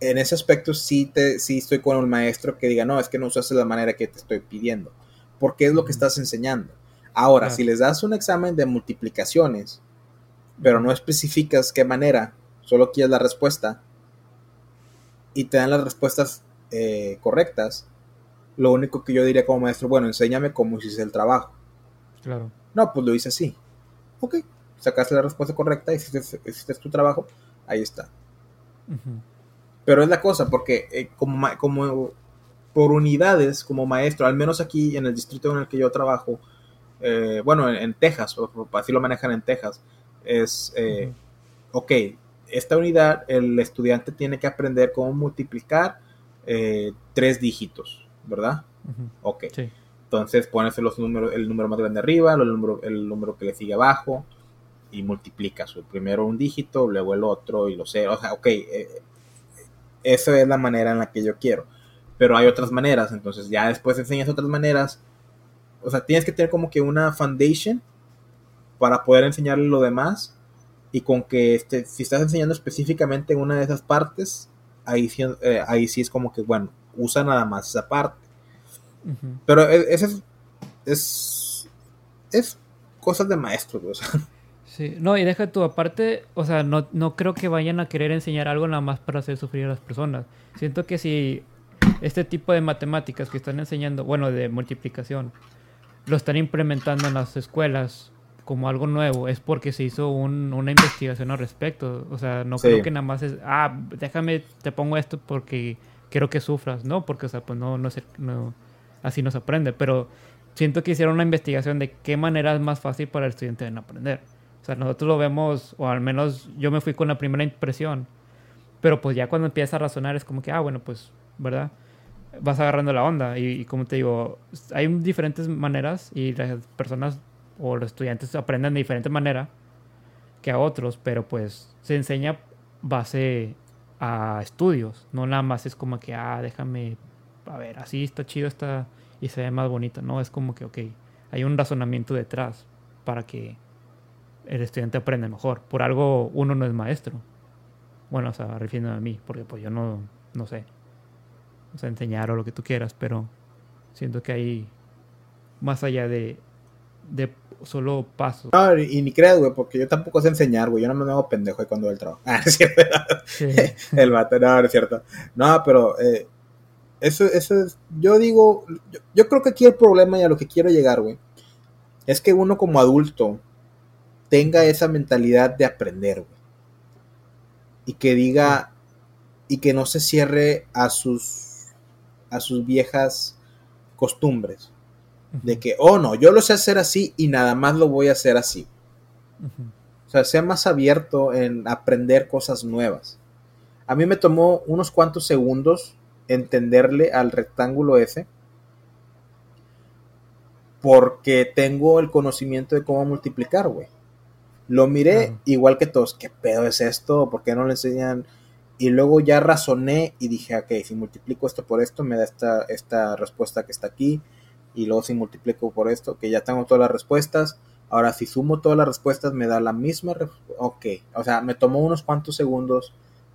En ese aspecto sí, te, sí estoy con el maestro que diga, no, es que no usas de la manera que te estoy pidiendo, porque es lo que estás enseñando. Ahora, si les das un examen de multiplicaciones, pero no especificas qué manera, solo quieres la respuesta, y te dan las respuestas eh, correctas, lo único que yo diría como maestro, bueno, enséñame cómo hiciste el trabajo. Claro. No, pues lo hice así. Ok, sacaste la respuesta correcta, hiciste, hiciste tu trabajo, ahí está. Pero es la cosa, porque eh, como, como por unidades, como maestro, al menos aquí en el distrito en el que yo trabajo, eh, bueno, en, Texas, así lo manejan en Texas, es, eh, ok, esta unidad el estudiante tiene que aprender cómo multiplicar tres dígitos, ¿verdad? Ok. Entonces pones los números, el número más grande arriba, el número, el número que le sigue abajo y multiplicas. Primero un dígito, luego el otro y lo cero. O sea, ok, esa es la manera en la que yo quiero. Pero hay otras maneras, entonces ya después enseñas otras maneras. O sea, tienes que tener como que una foundation para poder enseñarle lo demás. Y con que este, si estás enseñando específicamente una de esas partes, ahí, eh, ahí sí es como que, bueno, usa nada más esa parte. Pero e, ese es, es, es cosas de maestros, o sea. Sí, no, y deja tú, aparte, o sea, no, no creo que vayan a querer enseñar algo nada más para hacer sufrir a las personas. Siento que si este tipo de matemáticas que están enseñando, bueno, de multiplicación, lo están implementando en las escuelas como algo nuevo, es porque se hizo una investigación al respecto. O sea, no creo que nada más es, ah, déjame, te pongo esto porque quiero que sufras, ¿no? Porque, o sea, pues no, no, no así no se aprende, pero siento que hicieron una investigación de qué manera es más fácil para el estudiante en aprender. O sea, nosotros lo vemos, o al menos yo me fui con la primera impresión. Pero pues ya cuando empiezas a razonar es como que, ah, bueno, pues, ¿verdad? Vas agarrando la onda. Y, como te digo, hay diferentes maneras y las personas o los estudiantes aprenden de diferente manera que a otros, pero pues se enseña base a estudios. No nada más es como que, ah, déjame, a ver, así está chido está y se ve más bonito. No, es como que, ok, hay un razonamiento detrás para que el estudiante aprende mejor. Por algo uno no es maestro. Bueno, o sea, refiriéndome a mí, porque pues yo no, no sé. O sea, enseñar o lo que tú quieras, pero siento que hay más allá de, de solo pasos. No, y, ni creas, güey, porque yo tampoco sé enseñar, güey. Yo no me hago pendejo cuando voy al trabajo. Ah, es cierto. el vato, no, es cierto. No, pero eh, eso, eso es, yo digo, yo, yo creo que aquí el problema y a lo que quiero llegar, güey, es que uno como adulto tenga esa mentalidad de aprender, güey. Y que diga, y que no se cierre a sus, a sus viejas costumbres. De que, oh no, yo lo sé hacer así y nada más lo voy a hacer así. O sea, sea más abierto en aprender cosas nuevas. A mí me tomó unos cuantos segundos entenderle al rectángulo ese porque tengo el conocimiento de cómo multiplicar, güey. Lo miré igual que todos, ¿qué pedo es esto? ¿Por qué no le enseñan? Y luego ya razoné y dije, ok, si multiplico esto por esto, me da esta, esta respuesta que está aquí. Y luego si multiplico por esto, que ya tengo todas las respuestas. Ahora si sumo todas las respuestas, me da la misma. Ok, o sea, me tomó unos cuantos segundos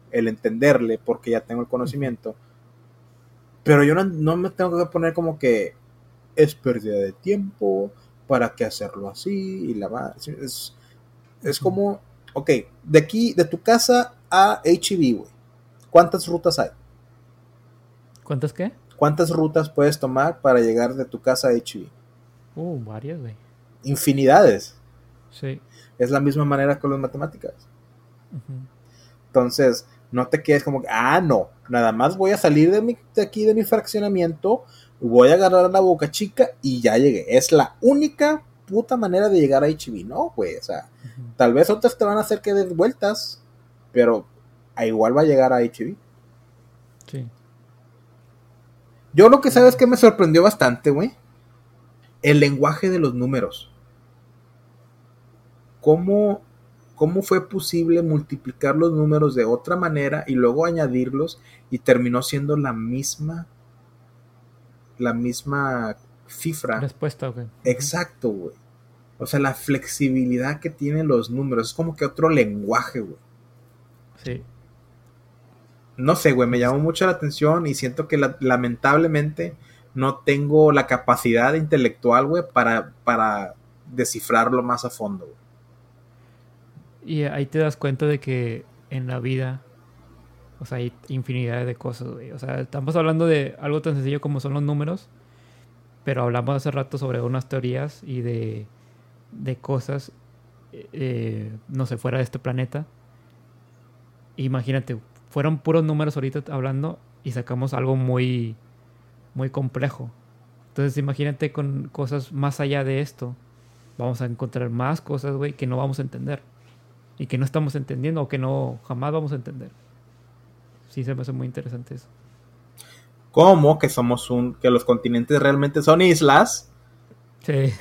el entenderle porque ya tengo el conocimiento. Pero yo no, me tengo que poner como que es pérdida de tiempo, para qué hacerlo así y la es, es como, ok, de aquí, de tu casa a HEB, güey. ¿Cuántas rutas hay? ¿Cuántas qué? ¿Cuántas rutas puedes tomar para llegar de tu casa a HEB? Uh, varias, güey. Infinidades. Sí. Es la misma manera con las matemáticas. Entonces, no te quedes como, ah, no, nada más voy a salir de, mi, de aquí de mi fraccionamiento, voy a agarrar la boca chica y ya llegué. Es la única puta manera de llegar a HB, no, güey, o sea, tal vez otras te van a hacer que des vueltas, pero a igual va a llegar a HB. Sí. Yo lo que sabes que me sorprendió bastante, güey, el lenguaje de los números. ¿Cómo, ¿Cómo fue posible multiplicar los números de otra manera y luego añadirlos y terminó siendo la misma la misma cifra. Respuesta, Exacto, güey. O sea, la flexibilidad que tienen los números. Es como que otro lenguaje, güey. Sí. No sé, güey, me llamó mucho la atención y siento que lamentablemente no tengo la capacidad intelectual, güey, para, para descifrarlo más a fondo, güey. Y ahí te das cuenta de que en la vida, o sea, hay infinidad de cosas, güey. O sea, estamos hablando de algo tan sencillo como son los números, pero hablamos hace rato sobre unas teorías y de, de cosas, eh, no sé, fuera de este planeta. Imagínate, fueron puros números ahorita hablando y sacamos algo muy, muy complejo. Entonces imagínate con cosas más allá de esto. Vamos a encontrar más cosas, güey, que no vamos a entender. Y que no estamos entendiendo o que no jamás vamos a entender. Sí, se me hace muy interesante eso. ¿Cómo que somos un... que los continentes realmente son islas? Sí.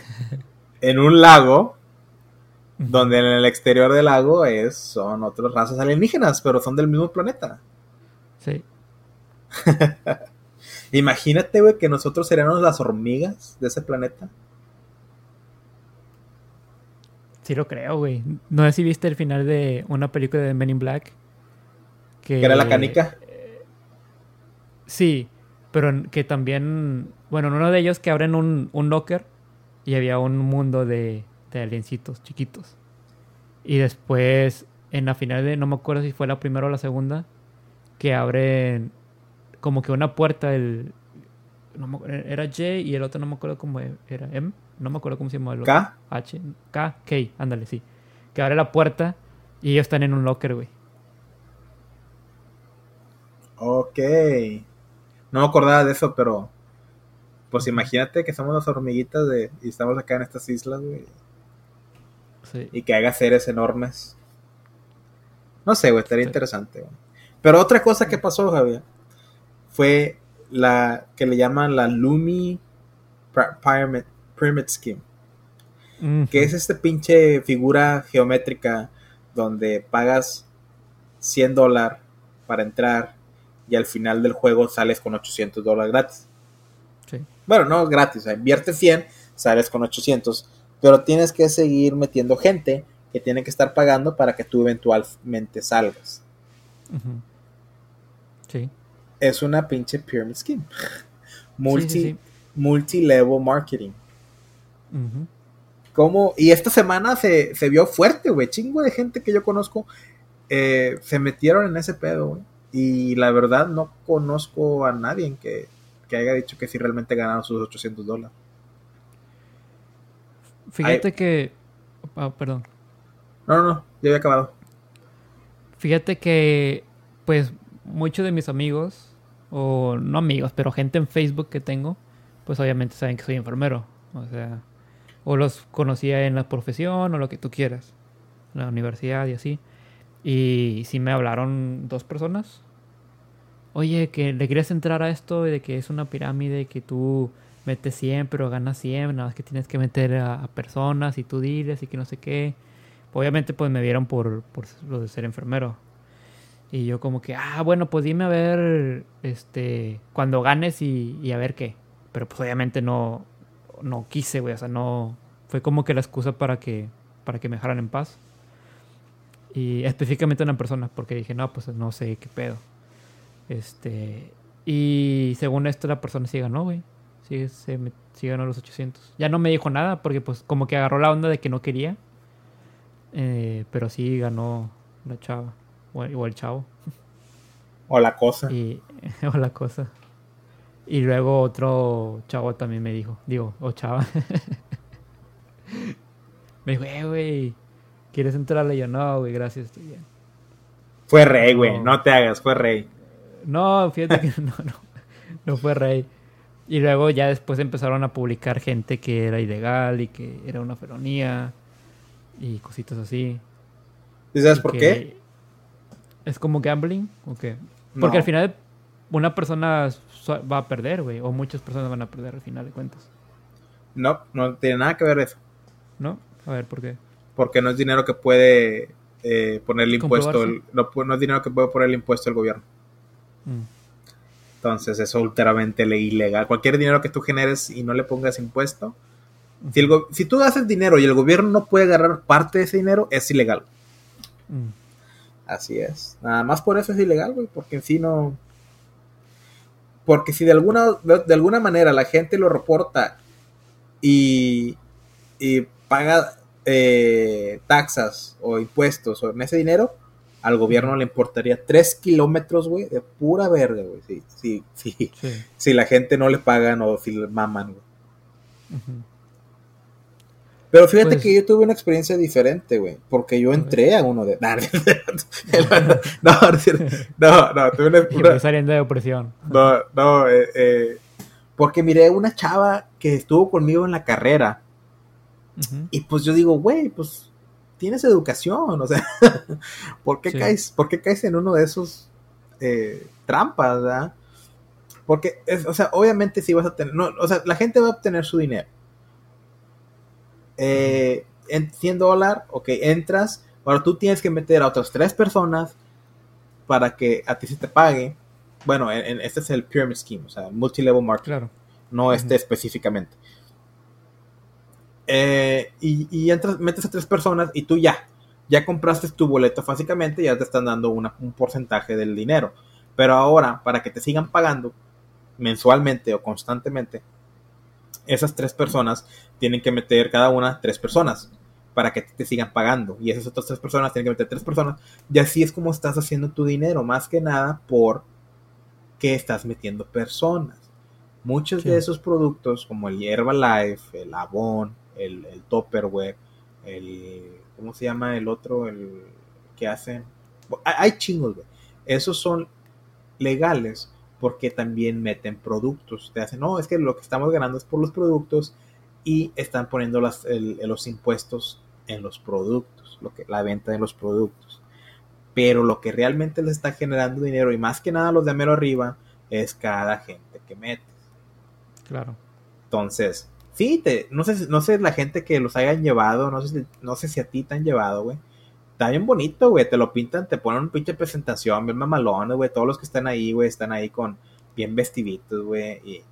en un lago donde en el exterior del lago es, son otras razas alienígenas, pero son del mismo planeta. Sí. Imagínate, güey, que nosotros seríamos las hormigas de ese planeta. Sí lo creo, güey. No sé si viste el final de una película de Men in Black. Que, era la canica. sí, pero que también, bueno, en uno de ellos que abren un, un locker y había un mundo de, de aliencitos chiquitos. Y después, en la final de, no me acuerdo si fue la primera o la segunda, que abren como que una puerta, el, era J y el otro no me acuerdo cómo era, M, no me acuerdo cómo se llama el otro. K. H, K, K, ándale, sí. Que abre la puerta y ellos están en un locker, güey. Ok. No me acordaba de eso, pero pues imagínate que somos las hormiguitas de y estamos acá en estas islas, güey. Y que haga seres enormes. No sé, güey, estaría interesante, güey. Pero otra cosa que pasó, Javier, fue la que le llaman la Lumi Pyramid, Scheme. Que es esta pinche figura geométrica donde pagas 100 dólares para entrar y al final del juego sales con 800 dólares gratis. Bueno, no gratis, o sea, inviertes 100, sales con 800 pero tienes que seguir metiendo gente que tiene que estar pagando para que tú eventualmente salgas. Sí. Es una pinche pyramid scheme. Multi, multi-level marketing. Como, y esta semana se, vio fuerte, güey. Chingo de gente que yo conozco eh, se metieron en ese pedo, güey. Y la verdad no conozco a nadie que, que haya dicho que sí realmente ganaron sus 800 dólares. Fíjate que. Oh, perdón. No, no, no, ya había acabado. Fíjate que, pues, muchos de mis amigos, o no amigos, pero gente en Facebook que tengo, pues obviamente saben que soy enfermero. O sea, o los conocía en la profesión o lo que tú quieras, en la universidad y así. Y sí me hablaron dos personas. Oye, que le quieres entrar a esto de que es una pirámide, que tú metes 100 pero ganas 100, nada más que tienes que meter a, personas y tú diles y que no sé qué. Obviamente pues me vieron por, por lo de ser enfermero. Y yo como que, ah, bueno, pues dime a ver, este, cuando ganes y, a ver qué. Pero pues obviamente no, no quise, güey, o sea, no, fue como que la excusa para que, para que me dejaran en paz. Y específicamente una persona, porque dije, no, pues no sé qué pedo. Este, y según esto la persona sí ganó, güey sí, se me, ganó los 800. Ya no me dijo nada porque pues como que agarró la onda de que no quería. Eh, pero sí ganó la chava. O, el chavo. O la cosa. Y, o la cosa. Y luego otro chavo también me dijo. Digo, o chava. me dijo, eh, güey. ¿Quieres entrarle? Y yo, no, güey, gracias, estoy bien. Fue rey, güey. No. no te hagas, fue rey. No, fíjate que no, no. No fue rey. Y luego ya después empezaron a publicar gente que era ilegal y que era una felonía y cositas así. ¿Y sabes por qué? ¿Es como gambling o qué? Porque al final una persona va a perder, güey, o muchas personas van a perder al final de cuentas. No, no tiene nada que ver eso. ¿No? A ver, ¿por qué? Porque no es dinero que puede eh, poner el impuesto, no, no, es dinero que puede poner el impuesto el gobierno. Mm. Entonces es ultramente ilegal. Cualquier dinero que tú generes y no le pongas impuesto, Si, el si tú haces dinero y el gobierno no puede agarrar parte de ese dinero, es ilegal. Mm. Así es. Nada más por eso es ilegal, güey, porque en sí no... Porque si de alguna, de, de alguna manera la gente lo reporta y, y paga eh, taxas o impuestos en ese dinero, al gobierno le importaría tres kilómetros, güey, de pura verga, güey. Sí, sí, sí. Sí. Si la gente no le pagan o si le maman, güey. Pero fíjate Pues- que yo tuve una experiencia diferente, güey. Porque yo entré a uno de. No, no, no, tuve una, una- saliendo de depresión. No, no, eh, eh, porque miré una chava que estuvo conmigo en la carrera. Y pues yo digo, güey, pues tienes educación. O sea, ¿por qué, Sí. caes, ¿por qué caes en uno de esos eh, trampas, verdad? Porque, es, o sea, obviamente si vas a tener. No, o sea, la gente va a obtener su dinero. Eh, en 100 dólares, ok, entras. Ahora tú tienes que meter a otras tres personas para que a ti se te pague. Bueno, en, en- este es el pyramid scheme, o sea, multilevel marketing Claro. no este específicamente. Eh, y, y entras, metes a tres personas y tú ya, ya compraste tu boleto básicamente, ya te están dando una- un porcentaje del dinero. Pero ahora, para que te sigan pagando mensualmente o constantemente, esas tres personas tienen que meter cada una tres personas para que te sigan pagando. Y esas otras tres personas tienen que meter tres personas. Y así es como estás haciendo tu dinero, más que nada por que estás metiendo personas. Muchos Sí. de esos productos, como el Herbalife, el Avon, el, el Tupperware, el. ¿Cómo se llama el otro? El que hacen. Hay, hay chingos, güey. Esos son legales porque también meten productos. Te hacen, no, es que lo que estamos ganando es por los productos y están poniendo las, el- los impuestos en los productos, lo que, la venta de los productos. Pero lo que realmente les está generando dinero y más que nada los de mero arriba es cada gente que metes. Claro. Entonces, sí, te, no sé, no sé la gente que los hayan llevado, no sé, si- no sé si a ti te han llevado, güey. Está bien bonito, güey, te lo pintan, te ponen un pinche presentación, bien mamalón, güey, todos los que están ahí, güey, están ahí con bien vestiditos, güey, y,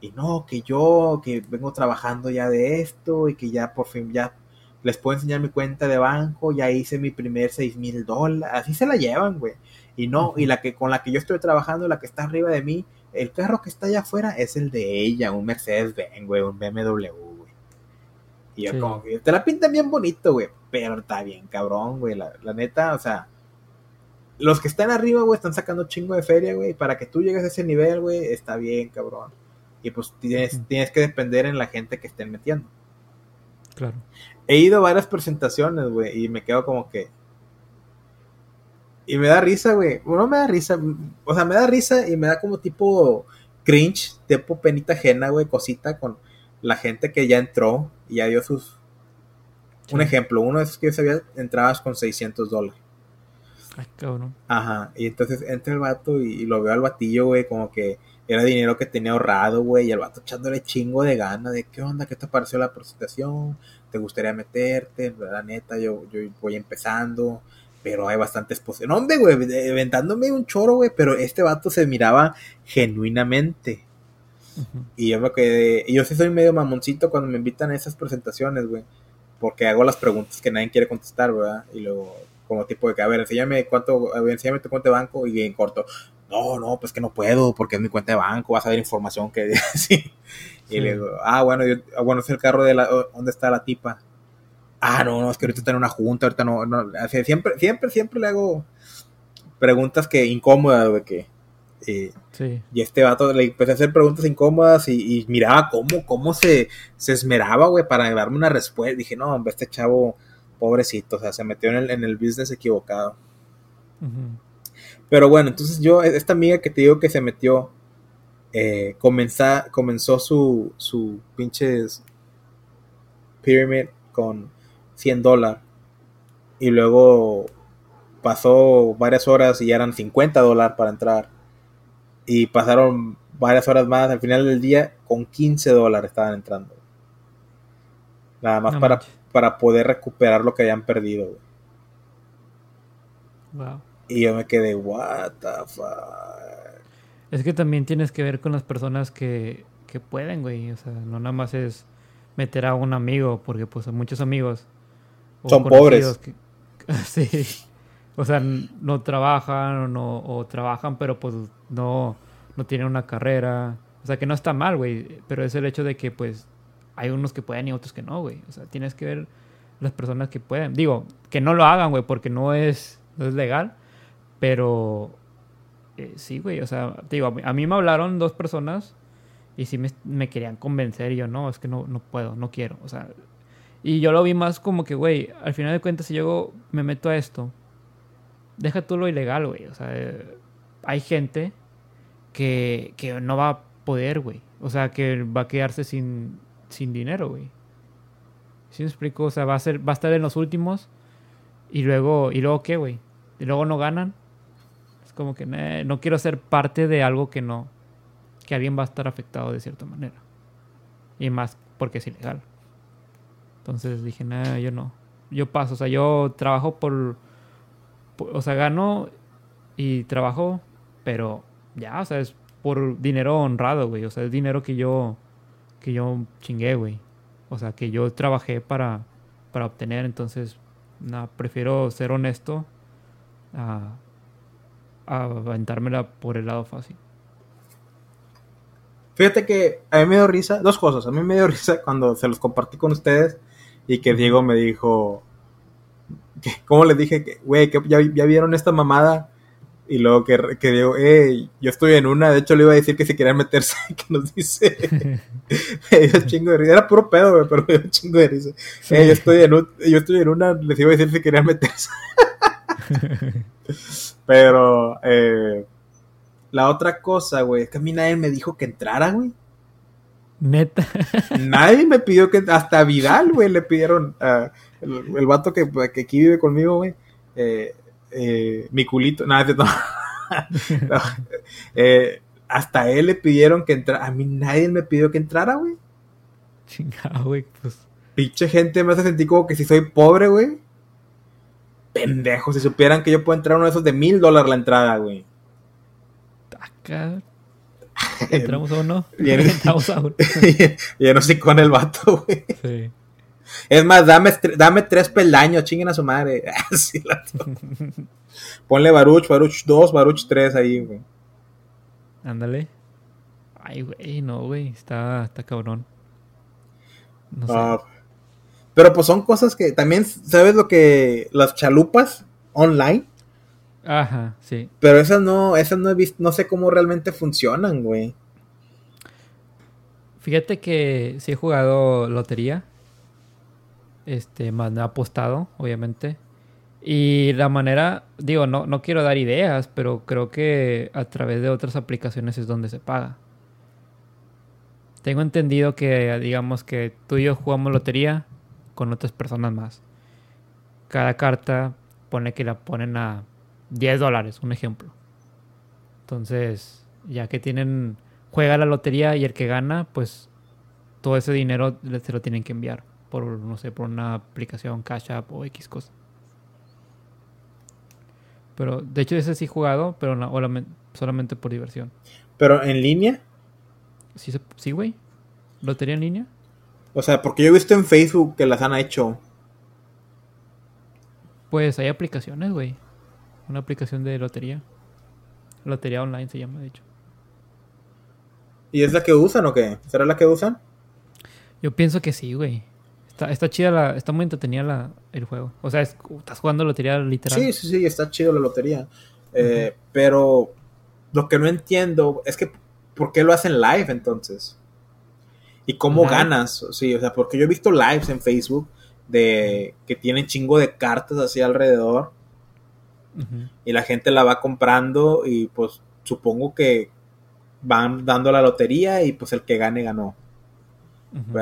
y no, que yo, que vengo trabajando ya de esto, y que ya por fin ya les puedo enseñar mi cuenta de banco, ya hice mi primer seis mil dólares, así se la llevan, güey. Y no, y la que con la que yo estoy trabajando, la que está arriba de mí, el carro que está allá afuera es el de ella, un Mercedes Benz, güey, un BMW, güey. Y yo Sí. como que te la pintan bien bonito, güey, pero está bien cabrón, güey, la, la neta, o sea, los que están arriba, güey, están sacando chingo de feria, güey, para que tú llegues a ese nivel, güey, está bien, cabrón. Y pues tienes, tienes que depender en la gente que estén metiendo. Claro. He ido a varias presentaciones, güey, y me quedo como que. Y me da risa, güey. No me da risa. O sea, me da risa y me da como tipo cringe, tipo penita ajena, güey, cosita con la gente que ya entró y ya dio sus. Un ejemplo, uno de esos que yo sabía entrabas con 600 dólares. Ay, cabrón. Ajá, y entonces entra el vato y, y lo veo al batillo, güey, como que era dinero que tenía ahorrado, güey, y el vato echándole chingo de gana de qué onda, qué te pareció la presentación, te gustaría meterte, la neta, yo, yo voy empezando, pero hay bastantes posibilidades. No, hombre, güey, inventándome un choro, güey, pero este vato se miraba genuinamente. Y yo me quedé, y yo sí soy medio mamoncito cuando me invitan a esas presentaciones, güey. Porque hago las preguntas que nadie quiere contestar, ¿verdad? Y luego, como tipo de que, a ver, enséñame cuánto, a ver, enséñame tu cuenta de banco y en corto. No, no, pues que no puedo, porque es mi cuenta de banco, vas a ver información que sí. Y Sí. le digo, ah, bueno, yo, ah, bueno, es el carro de la, ¿dónde está la tipa? Ah, no, no, es que ahorita está en una junta, ahorita no, no, siempre, siempre, siempre le hago preguntas que incómodas, de que, eh, Sí. y este vato le empecé a hacer preguntas incómodas y, y miraba cómo, cómo se, se esmeraba, güey, para darme una respuesta. Dije, no, hombre, este chavo, pobrecito, o sea, se metió en el, en el business equivocado. Pero bueno, entonces yo, esta amiga que te digo que se metió, eh, comenzó, comenzó su, su pinches pyramid con 100 dólares. Y luego pasó varias horas y ya eran 50 dólares para entrar. Y pasaron varias horas más. Al final del día, con 15 dólares estaban entrando. Nada más No para, para poder recuperar lo que habían perdido. Wow. Y yo me quedé, what the fuck. Es que también tienes que ver con las personas que, que pueden, güey. O sea, no nada más es meter a un amigo, porque pues muchos amigos son pobres. sí. O sea, no trabajan o, no, o trabajan, pero pues no, no tienen una carrera. O sea, que no está mal, güey. Pero es el hecho de que pues hay unos que pueden y otros que no, güey. O sea, tienes que ver las personas que pueden. Digo, que no lo hagan, güey, porque no es, no es legal. Pero eh, sí, güey. O sea, digo, a mí me hablaron dos personas y sí me, me, querían convencer y yo, no, es que no, no puedo, no quiero. O sea, y yo lo vi más como que, güey, al final de cuentas, si yo me meto a esto, deja tú lo ilegal, güey. O sea, eh, hay gente que, que no va a poder, güey. O sea, que va a quedarse sin, sin dinero, güey. ¿Sí me explico? O sea, va a, ser, va a estar en los últimos y luego, ¿y luego qué, güey? Y luego no ganan. Es como que no quiero ser parte de algo que no, que alguien va a estar afectado de cierta manera. Y más porque es ilegal. Entonces dije, nada, yo no. Yo paso, o sea, yo trabajo por, o sea, gano y trabajo, pero ya, o sea, es por dinero honrado, güey. O sea, es dinero que yo, que yo chingué, güey. O sea, que yo trabajé para, para obtener. Entonces, nada, prefiero ser honesto a, a aventármela por el lado fácil. Fíjate que a mí me dio risa, dos cosas. A mí me dio risa cuando se los compartí con ustedes y que Diego me dijo, ¿cómo le dije? Güey, que ya, ya, vieron esta mamada. Y luego que, que Diego, hey, yo estoy en una. De hecho, le iba a decir que si querían meterse, que nos dice. me dio chingo de risa. Era puro pedo, güey, pero me dio chingo de risa. yo, estoy en yo estoy en una, les iba a decir si querían meterse. pero, eh la otra cosa, güey, es que a mí nadie me dijo que entrara, güey. Neta. Nadie me pidió que. Hasta Vidal, güey, le pidieron. Uh, el, el, vato que, que, aquí vive conmigo, güey. Eh, eh, mi culito. Nada, no, no, eh, hasta él le pidieron que entrara. A mí nadie me pidió que entrara, güey. Chingado, güey, pues. Pinche gente me hace sentir como que si soy pobre, güey. Pendejo, si supieran que yo puedo entrar a uno de esos de mil dólares la entrada, güey. ¿Entramos a uno? Entramos a uno. y con el vato, güey. Sí. Es más, dame, dame tres peldaños, chinguen a su madre. Así la Ponle Baruch, Baruch 2, Baruch 3 ahí, güey. Ándale. Ay, güey, no, güey. Está, está cabrón. No sé. Uh, pero pues son cosas que también, ¿sabes lo que las chalupas online? Ajá, sí. Pero esas no, esas no he visto, no sé cómo realmente funcionan, güey. Fíjate que sí he jugado lotería. Este, más me ha apostado, obviamente. Y la manera, digo, no, no quiero dar ideas, pero creo que a través de otras aplicaciones es donde se paga. Tengo entendido que, digamos que tú y yo jugamos lotería con otras personas más. Cada carta pone que la ponen a 10 dólares, un ejemplo. Entonces, ya que tienen, juega la lotería y el que gana, pues todo ese dinero se lo tienen que enviar por, no sé, por una aplicación Cash App o X cosa. Pero, de hecho, ese sí he jugado, pero solamente por diversión. ¿Pero en línea? Sí, sí, güey. ¿Lotería en línea? O sea, porque yo he visto en Facebook que las han hecho. Pues hay aplicaciones, güey. Una aplicación de lotería. Lotería online se llama, de hecho. ¿Y es la que usan o qué? ¿Será la que usan? Yo pienso que sí, güey. Está, está chida la, está muy entretenida la, el juego. O sea, estás jugando lotería literal. Sí, sí, sí, está chido la lotería. Eh, pero lo que no entiendo es que ¿por qué lo hacen live entonces? ¿Y cómo ganas? Sí, o sea, porque yo he visto lives en Facebook de que tienen chingo de cartas así alrededor y la gente la va comprando y pues supongo que van dando la lotería y pues el que gane ganó.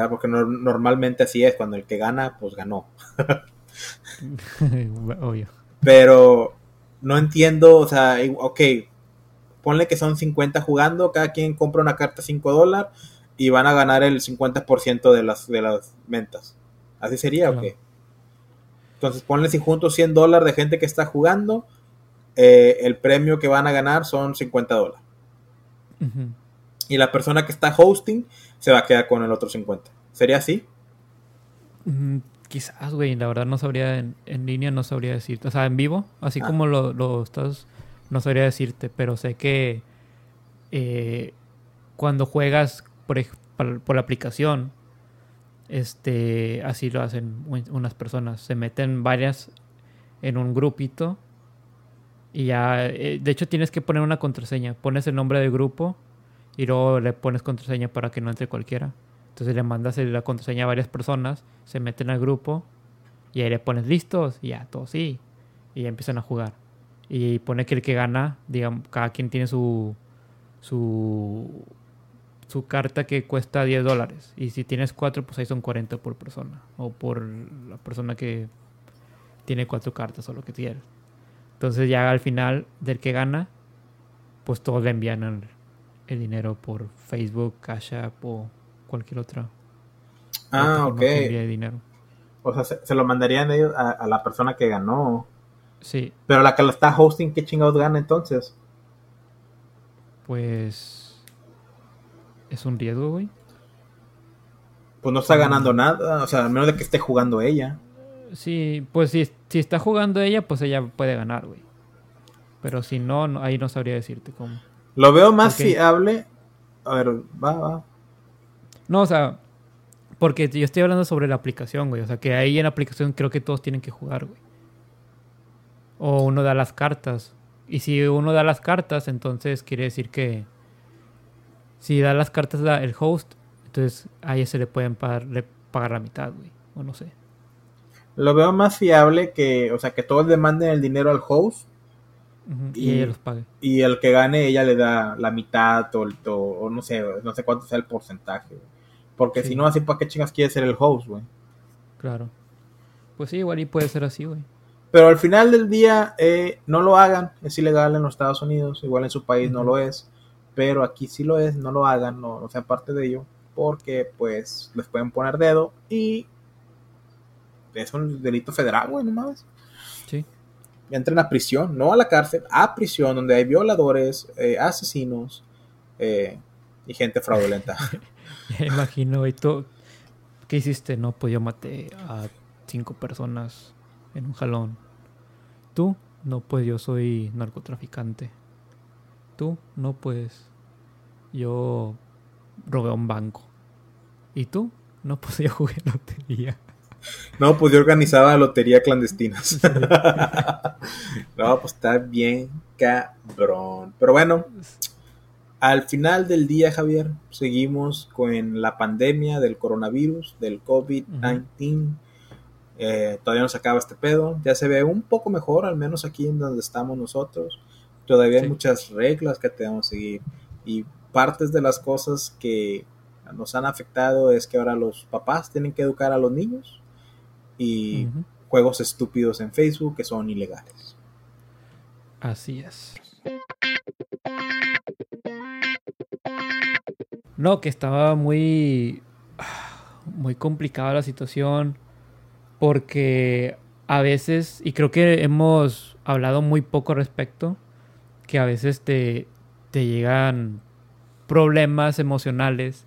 Porque normalmente así es, cuando el que gana, pues ganó. Obvio. Pero no entiendo, o sea, ok, ponle que son 50 jugando, cada quien compra una carta 5 dólares y van a ganar el 50% de las, de las ventas. ¿Así sería o qué? Entonces ponle si juntos 100 dólares de gente que está jugando, eh, el premio que van a ganar son 50 dólares. Y la persona que está hosting se va a quedar con el otro 50. ¿Sería así? Mm, quizás, güey, la verdad no sabría, en, en, línea no sabría decirte. O sea, en vivo, así Ah. como lo, lo estás, no sabría decirte, pero sé que eh, cuando juegas por, por la aplicación, este, así lo hacen un- unas personas. Se meten varias en un grupito y ya, eh, de hecho tienes que poner una contraseña. Pones el nombre del grupo y luego le pones contraseña para que no entre cualquiera. Entonces le mandas la contraseña a varias personas, se meten al grupo y ahí le pones listos y ya, todos sí. Y ya empiezan a jugar. Y pone que el que gana, digamos, cada quien tiene su, su, su carta que cuesta 10 dólares. Y si tienes cuatro, pues ahí son 40 por persona. O por la persona que tiene cuatro cartas o lo que quieras. Entonces ya al final del que gana, pues todos le envían el, el dinero por Facebook, Cash App o cualquier otra. Ah, ok. envíe dinero. O sea, se, se lo mandarían ellos a, a la persona que ganó. Sí, Pero la que lo está hosting, ¿qué chingados gana entonces? pues es un riesgo, güey. Pues no está ganando nada. O sea, a menos de que esté jugando ella. Sí, pues si, si está jugando ella, pues ella puede ganar, güey. Pero si no, no- ahí no sabría decirte cómo. Lo veo más Ok. fiable. A ver, va, va. No, o sea, porque yo estoy hablando sobre la aplicación, güey. O sea, que ahí en la aplicación creo que todos tienen que jugar, güey. O uno da las cartas. Y si uno da las cartas, entonces quiere decir que si da las cartas la- el host, entonces a ella se le pueden pagar, le- pagar la mitad, güey. O no sé. Lo veo más fiable que, o sea, que todos le manden el dinero al host Y, Y- ella los pague. y el que gane ella le da la mitad o, el- o, o no sé, no sé cuánto sea el porcentaje. güey. Porque Sí. si no, así para qué chingas quiere ser el host, güey. Claro. Pues sí, igual y puede ser así, güey. Pero al final del día, eh, no lo hagan. Es ilegal en los Estados Unidos. Igual en su país no lo es. Pero aquí sí lo es. No lo hagan. No, no sean parte de ello. Porque, pues, les pueden poner dedo. Y es un delito federal, güey, no mames. Sí. Entren a prisión. No a la cárcel. A prisión, donde hay violadores, eh, asesinos eh, y gente fraudulenta. Ya imagino, güey. ¿tú ¿Qué hiciste? No, pues yo maté a cinco personas en un jalón. ¿Tú? No, pues yo soy narcotraficante. ¿Tú? No, pues yo robé un banco. ¿Y tú? No, pues yo jugué lotería. No, pues yo organizaba lotería clandestinas. no, pues está bien cabrón. Pero bueno, al final del día, Javier, seguimos con la pandemia del coronavirus, del COVID-19. Eh, todavía no se acaba este pedo. Ya se ve un poco mejor, al menos aquí en donde estamos nosotros. Todavía hay muchas reglas que tenemos que seguir. Y partes de las cosas que nos han afectado es que ahora los papás tienen que educar a los niños y juegos estúpidos en Facebook que son ilegales. Así es. No, que estaba muy. Muy complicada la situación. Porque a veces, y creo que hemos hablado muy poco al respecto, que a veces te, te llegan problemas emocionales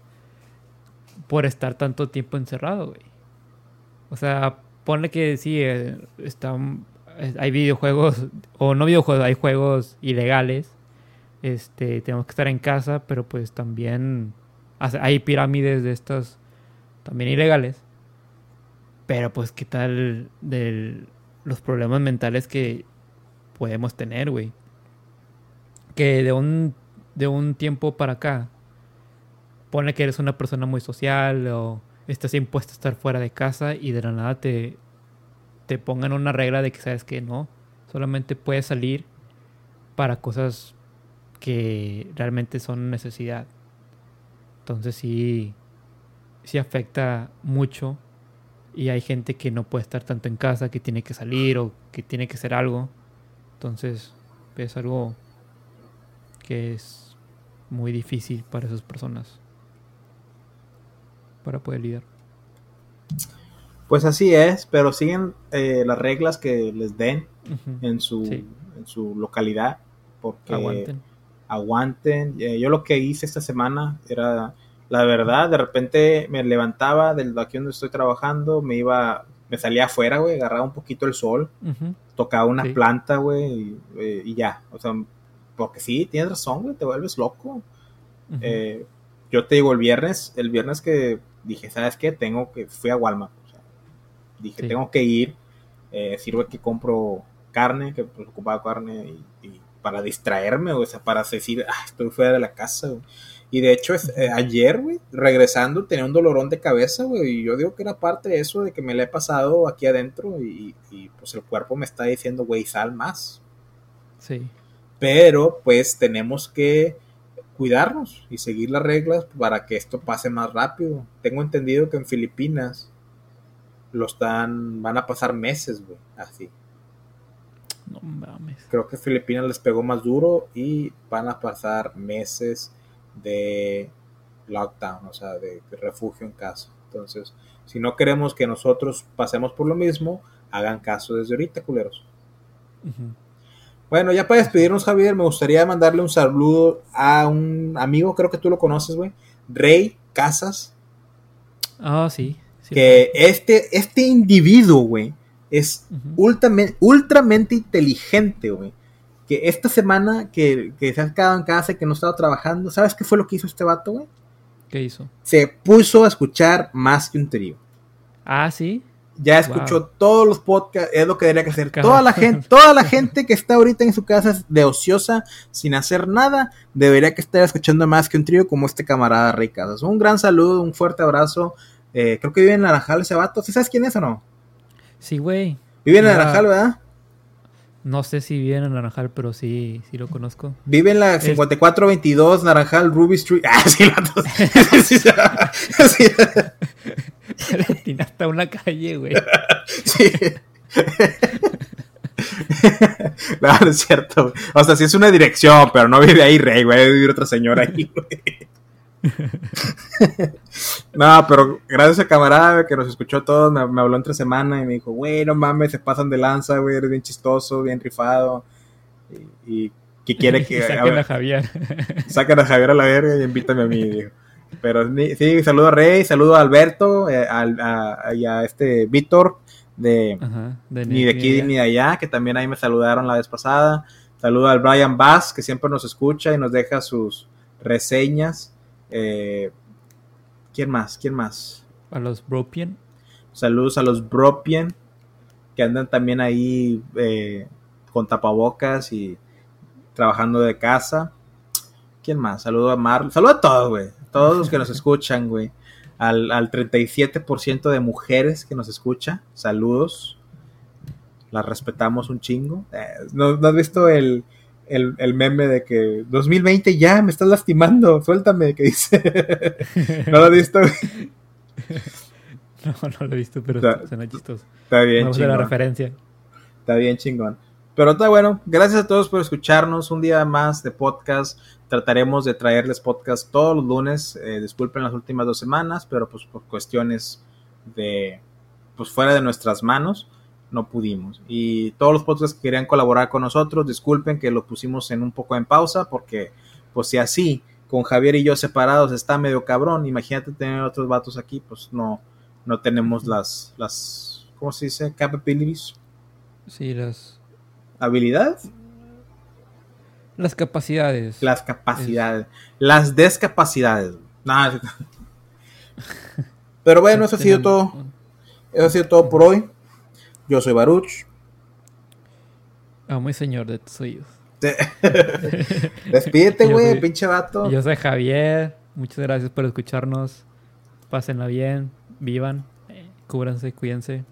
por estar tanto tiempo encerrado, güey. O sea, ponle que sí, eh, están, eh, hay videojuegos, o no videojuegos, hay juegos ilegales. Este, tenemos que estar en casa, pero pues también hay pirámides de estas también ilegales. Pero pues, ¿qué tal de los problemas mentales que podemos tener, güey? Que de un, de un tiempo para acá, pone que eres una persona muy social o estás impuesto a estar fuera de casa y de la nada te, te pongan una regla de que sabes que no, solamente puedes salir para cosas que realmente son necesidad. Entonces sí, sí afecta mucho y hay gente que no puede estar tanto en casa, que tiene que salir o que tiene que hacer algo. Entonces es algo que es muy difícil para esas personas para poder lidiar. Pues así es, pero siguen eh, las reglas que les den en su, Sí. en su localidad. Porque Aguanten. aguanten. Eh, yo lo que hice esta semana era La verdad, de repente me levantaba del aquí donde estoy trabajando, me iba, me salía afuera, güey, agarraba un poquito el sol, tocaba una Sí. planta, güey, y, eh, y ya. O sea, porque sí, tienes razón, güey, te vuelves loco. Eh, yo te digo, el viernes, el viernes que dije, ¿sabes qué? Tengo que, fui a Walmart. o sea, dije, Sí. tengo que ir. Eh, sirve que compro carne, que pues, ocupaba carne y, y para distraerme, o sea, para decir, ah, estoy fuera de la casa, güey. Y de hecho, es, eh, ayer, güey, regresando, tenía un dolorón de cabeza, güey. Y yo digo que era parte de eso, de que me le he pasado aquí adentro. Y, y, pues el cuerpo me está diciendo, güey, sal más Sí. Pero pues tenemos que cuidarnos y seguir las reglas para que esto pase más rápido. Tengo entendido que en Filipinas lo están, van a pasar meses, güey, así. No mames. Creo que Filipinas les pegó más duro y van a pasar meses de lockdown, o sea, de, refugio en casa. Entonces, si no queremos que nosotros pasemos por lo mismo, hagan caso desde ahorita, culeros. Bueno, ya para despedirnos, Javier, me gustaría mandarle un saludo a un amigo, creo que tú lo conoces, güey, Rey Casas, Ah, sí. sí. que este, este individuo, güey, es ultramente, ultramente inteligente, güey. Que esta semana que, que se ha quedado en casa y que no estaba trabajando, ¿sabes qué fue lo que hizo este vato, güey? ¿Qué hizo? Se puso a escuchar más que un trío. Ah, sí. Ya escuchó todos los podcasts, es lo que debería que hacer. Toda la gente, toda la gente que está ahorita en su casa de ociosa, sin hacer nada, debería que estar escuchando más que un trío como este camarada Rey Casas. Un gran saludo, un fuerte abrazo. Eh, creo que vive en Naranjal ese vato. ¿Sí sabes quién es o no? Sí, güey. Vive en. Naranjal, ¿verdad? No sé si vive en Naranjal, pero sí, sí lo conozco. Vive en la Es- 5422 Naranjal Ruby Street. Ah, sí, el vato. Sí, sí, Tiene hasta una calle, güey. sí. No, no es cierto. O sea, sí es una dirección, pero no vive ahí Rey, güey. Debe vivir otra señora ahí, güey. No, pero gracias a camarada que nos escuchó todos, me, me habló entre semana y me dijo, güey, no mames, se pasan de lanza, güey, eres bien chistoso, bien rifado. Y, y que quiere que... a Saquen ver, a Javier. Sacan a Javier a la verga y invítame a mí, dijo. Pero sí, saludo a Rey, saludo a Alberto, eh, al- a, y a este Víctor de Ajá. De ni de aquí ni de allá, que también ahí me saludaron la vez pasada. Saludo al Brian Bass, que siempre nos escucha y nos deja sus reseñas. Eh, ¿Quién más? ¿Quién más? A los Bropian. Saludos a los Bropien, que andan también ahí eh, con tapabocas y trabajando de casa. ¿Quién más? Saludo a Mar. Saludo a todos, güey. Todos los que nos escuchan, güey. Al, al 37% de mujeres que nos escucha. Saludos. Las respetamos un chingo. Eh, ¿no, no has visto el, el, el meme de que 2020 ya me estás lastimando? Suéltame, que dice. ¿No lo has visto? No, no lo he visto, pero Está- suena chistoso. Está bien, Vamos a la chingón. referencia. Está bien chingón. Pero está bueno. Gracias a todos por escucharnos. Un día más de podcast. Trataremos de traerles podcast todos los lunes. Eh, disculpen las últimas dos semanas, pero pues por cuestiones de pues fuera de nuestras manos no pudimos. Y todos los podcasts que querían colaborar con nosotros, disculpen que lo pusimos en un poco en pausa porque pues si así con Javier y yo separados está medio cabrón, imagínate tener otros vatos aquí, pues no no tenemos las las ¿cómo se dice? capabilities Sí, las, habilidades, las capacidades. las capacidades, las descapacidades. Nah. Pero bueno, eso ha sido todo. Eso ha sido todo por hoy. Yo soy Baruch. Ah, muy señor de tus oídos. Despídete, güey, soy- pinche vato. Yo soy Javier. Muchas gracias por escucharnos. Pásenla bien. Vivan. Cúbranse, cuídense.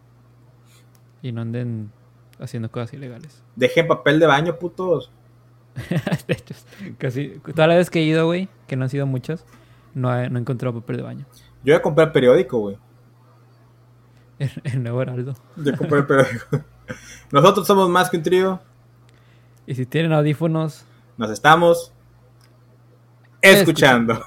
Y no anden haciendo cosas ilegales. Dejen papel de baño, putos. de hecho, casi. Toda la vez que he ido, güey, que no han sido muchas, no he, no he encontrado papel de baño. Yo voy a comprar periódico, güey. El, el nuevo Heraldo. Yo compré el periódico. Nosotros somos más que un trío. Y si tienen audífonos, Nos estamos escuchando.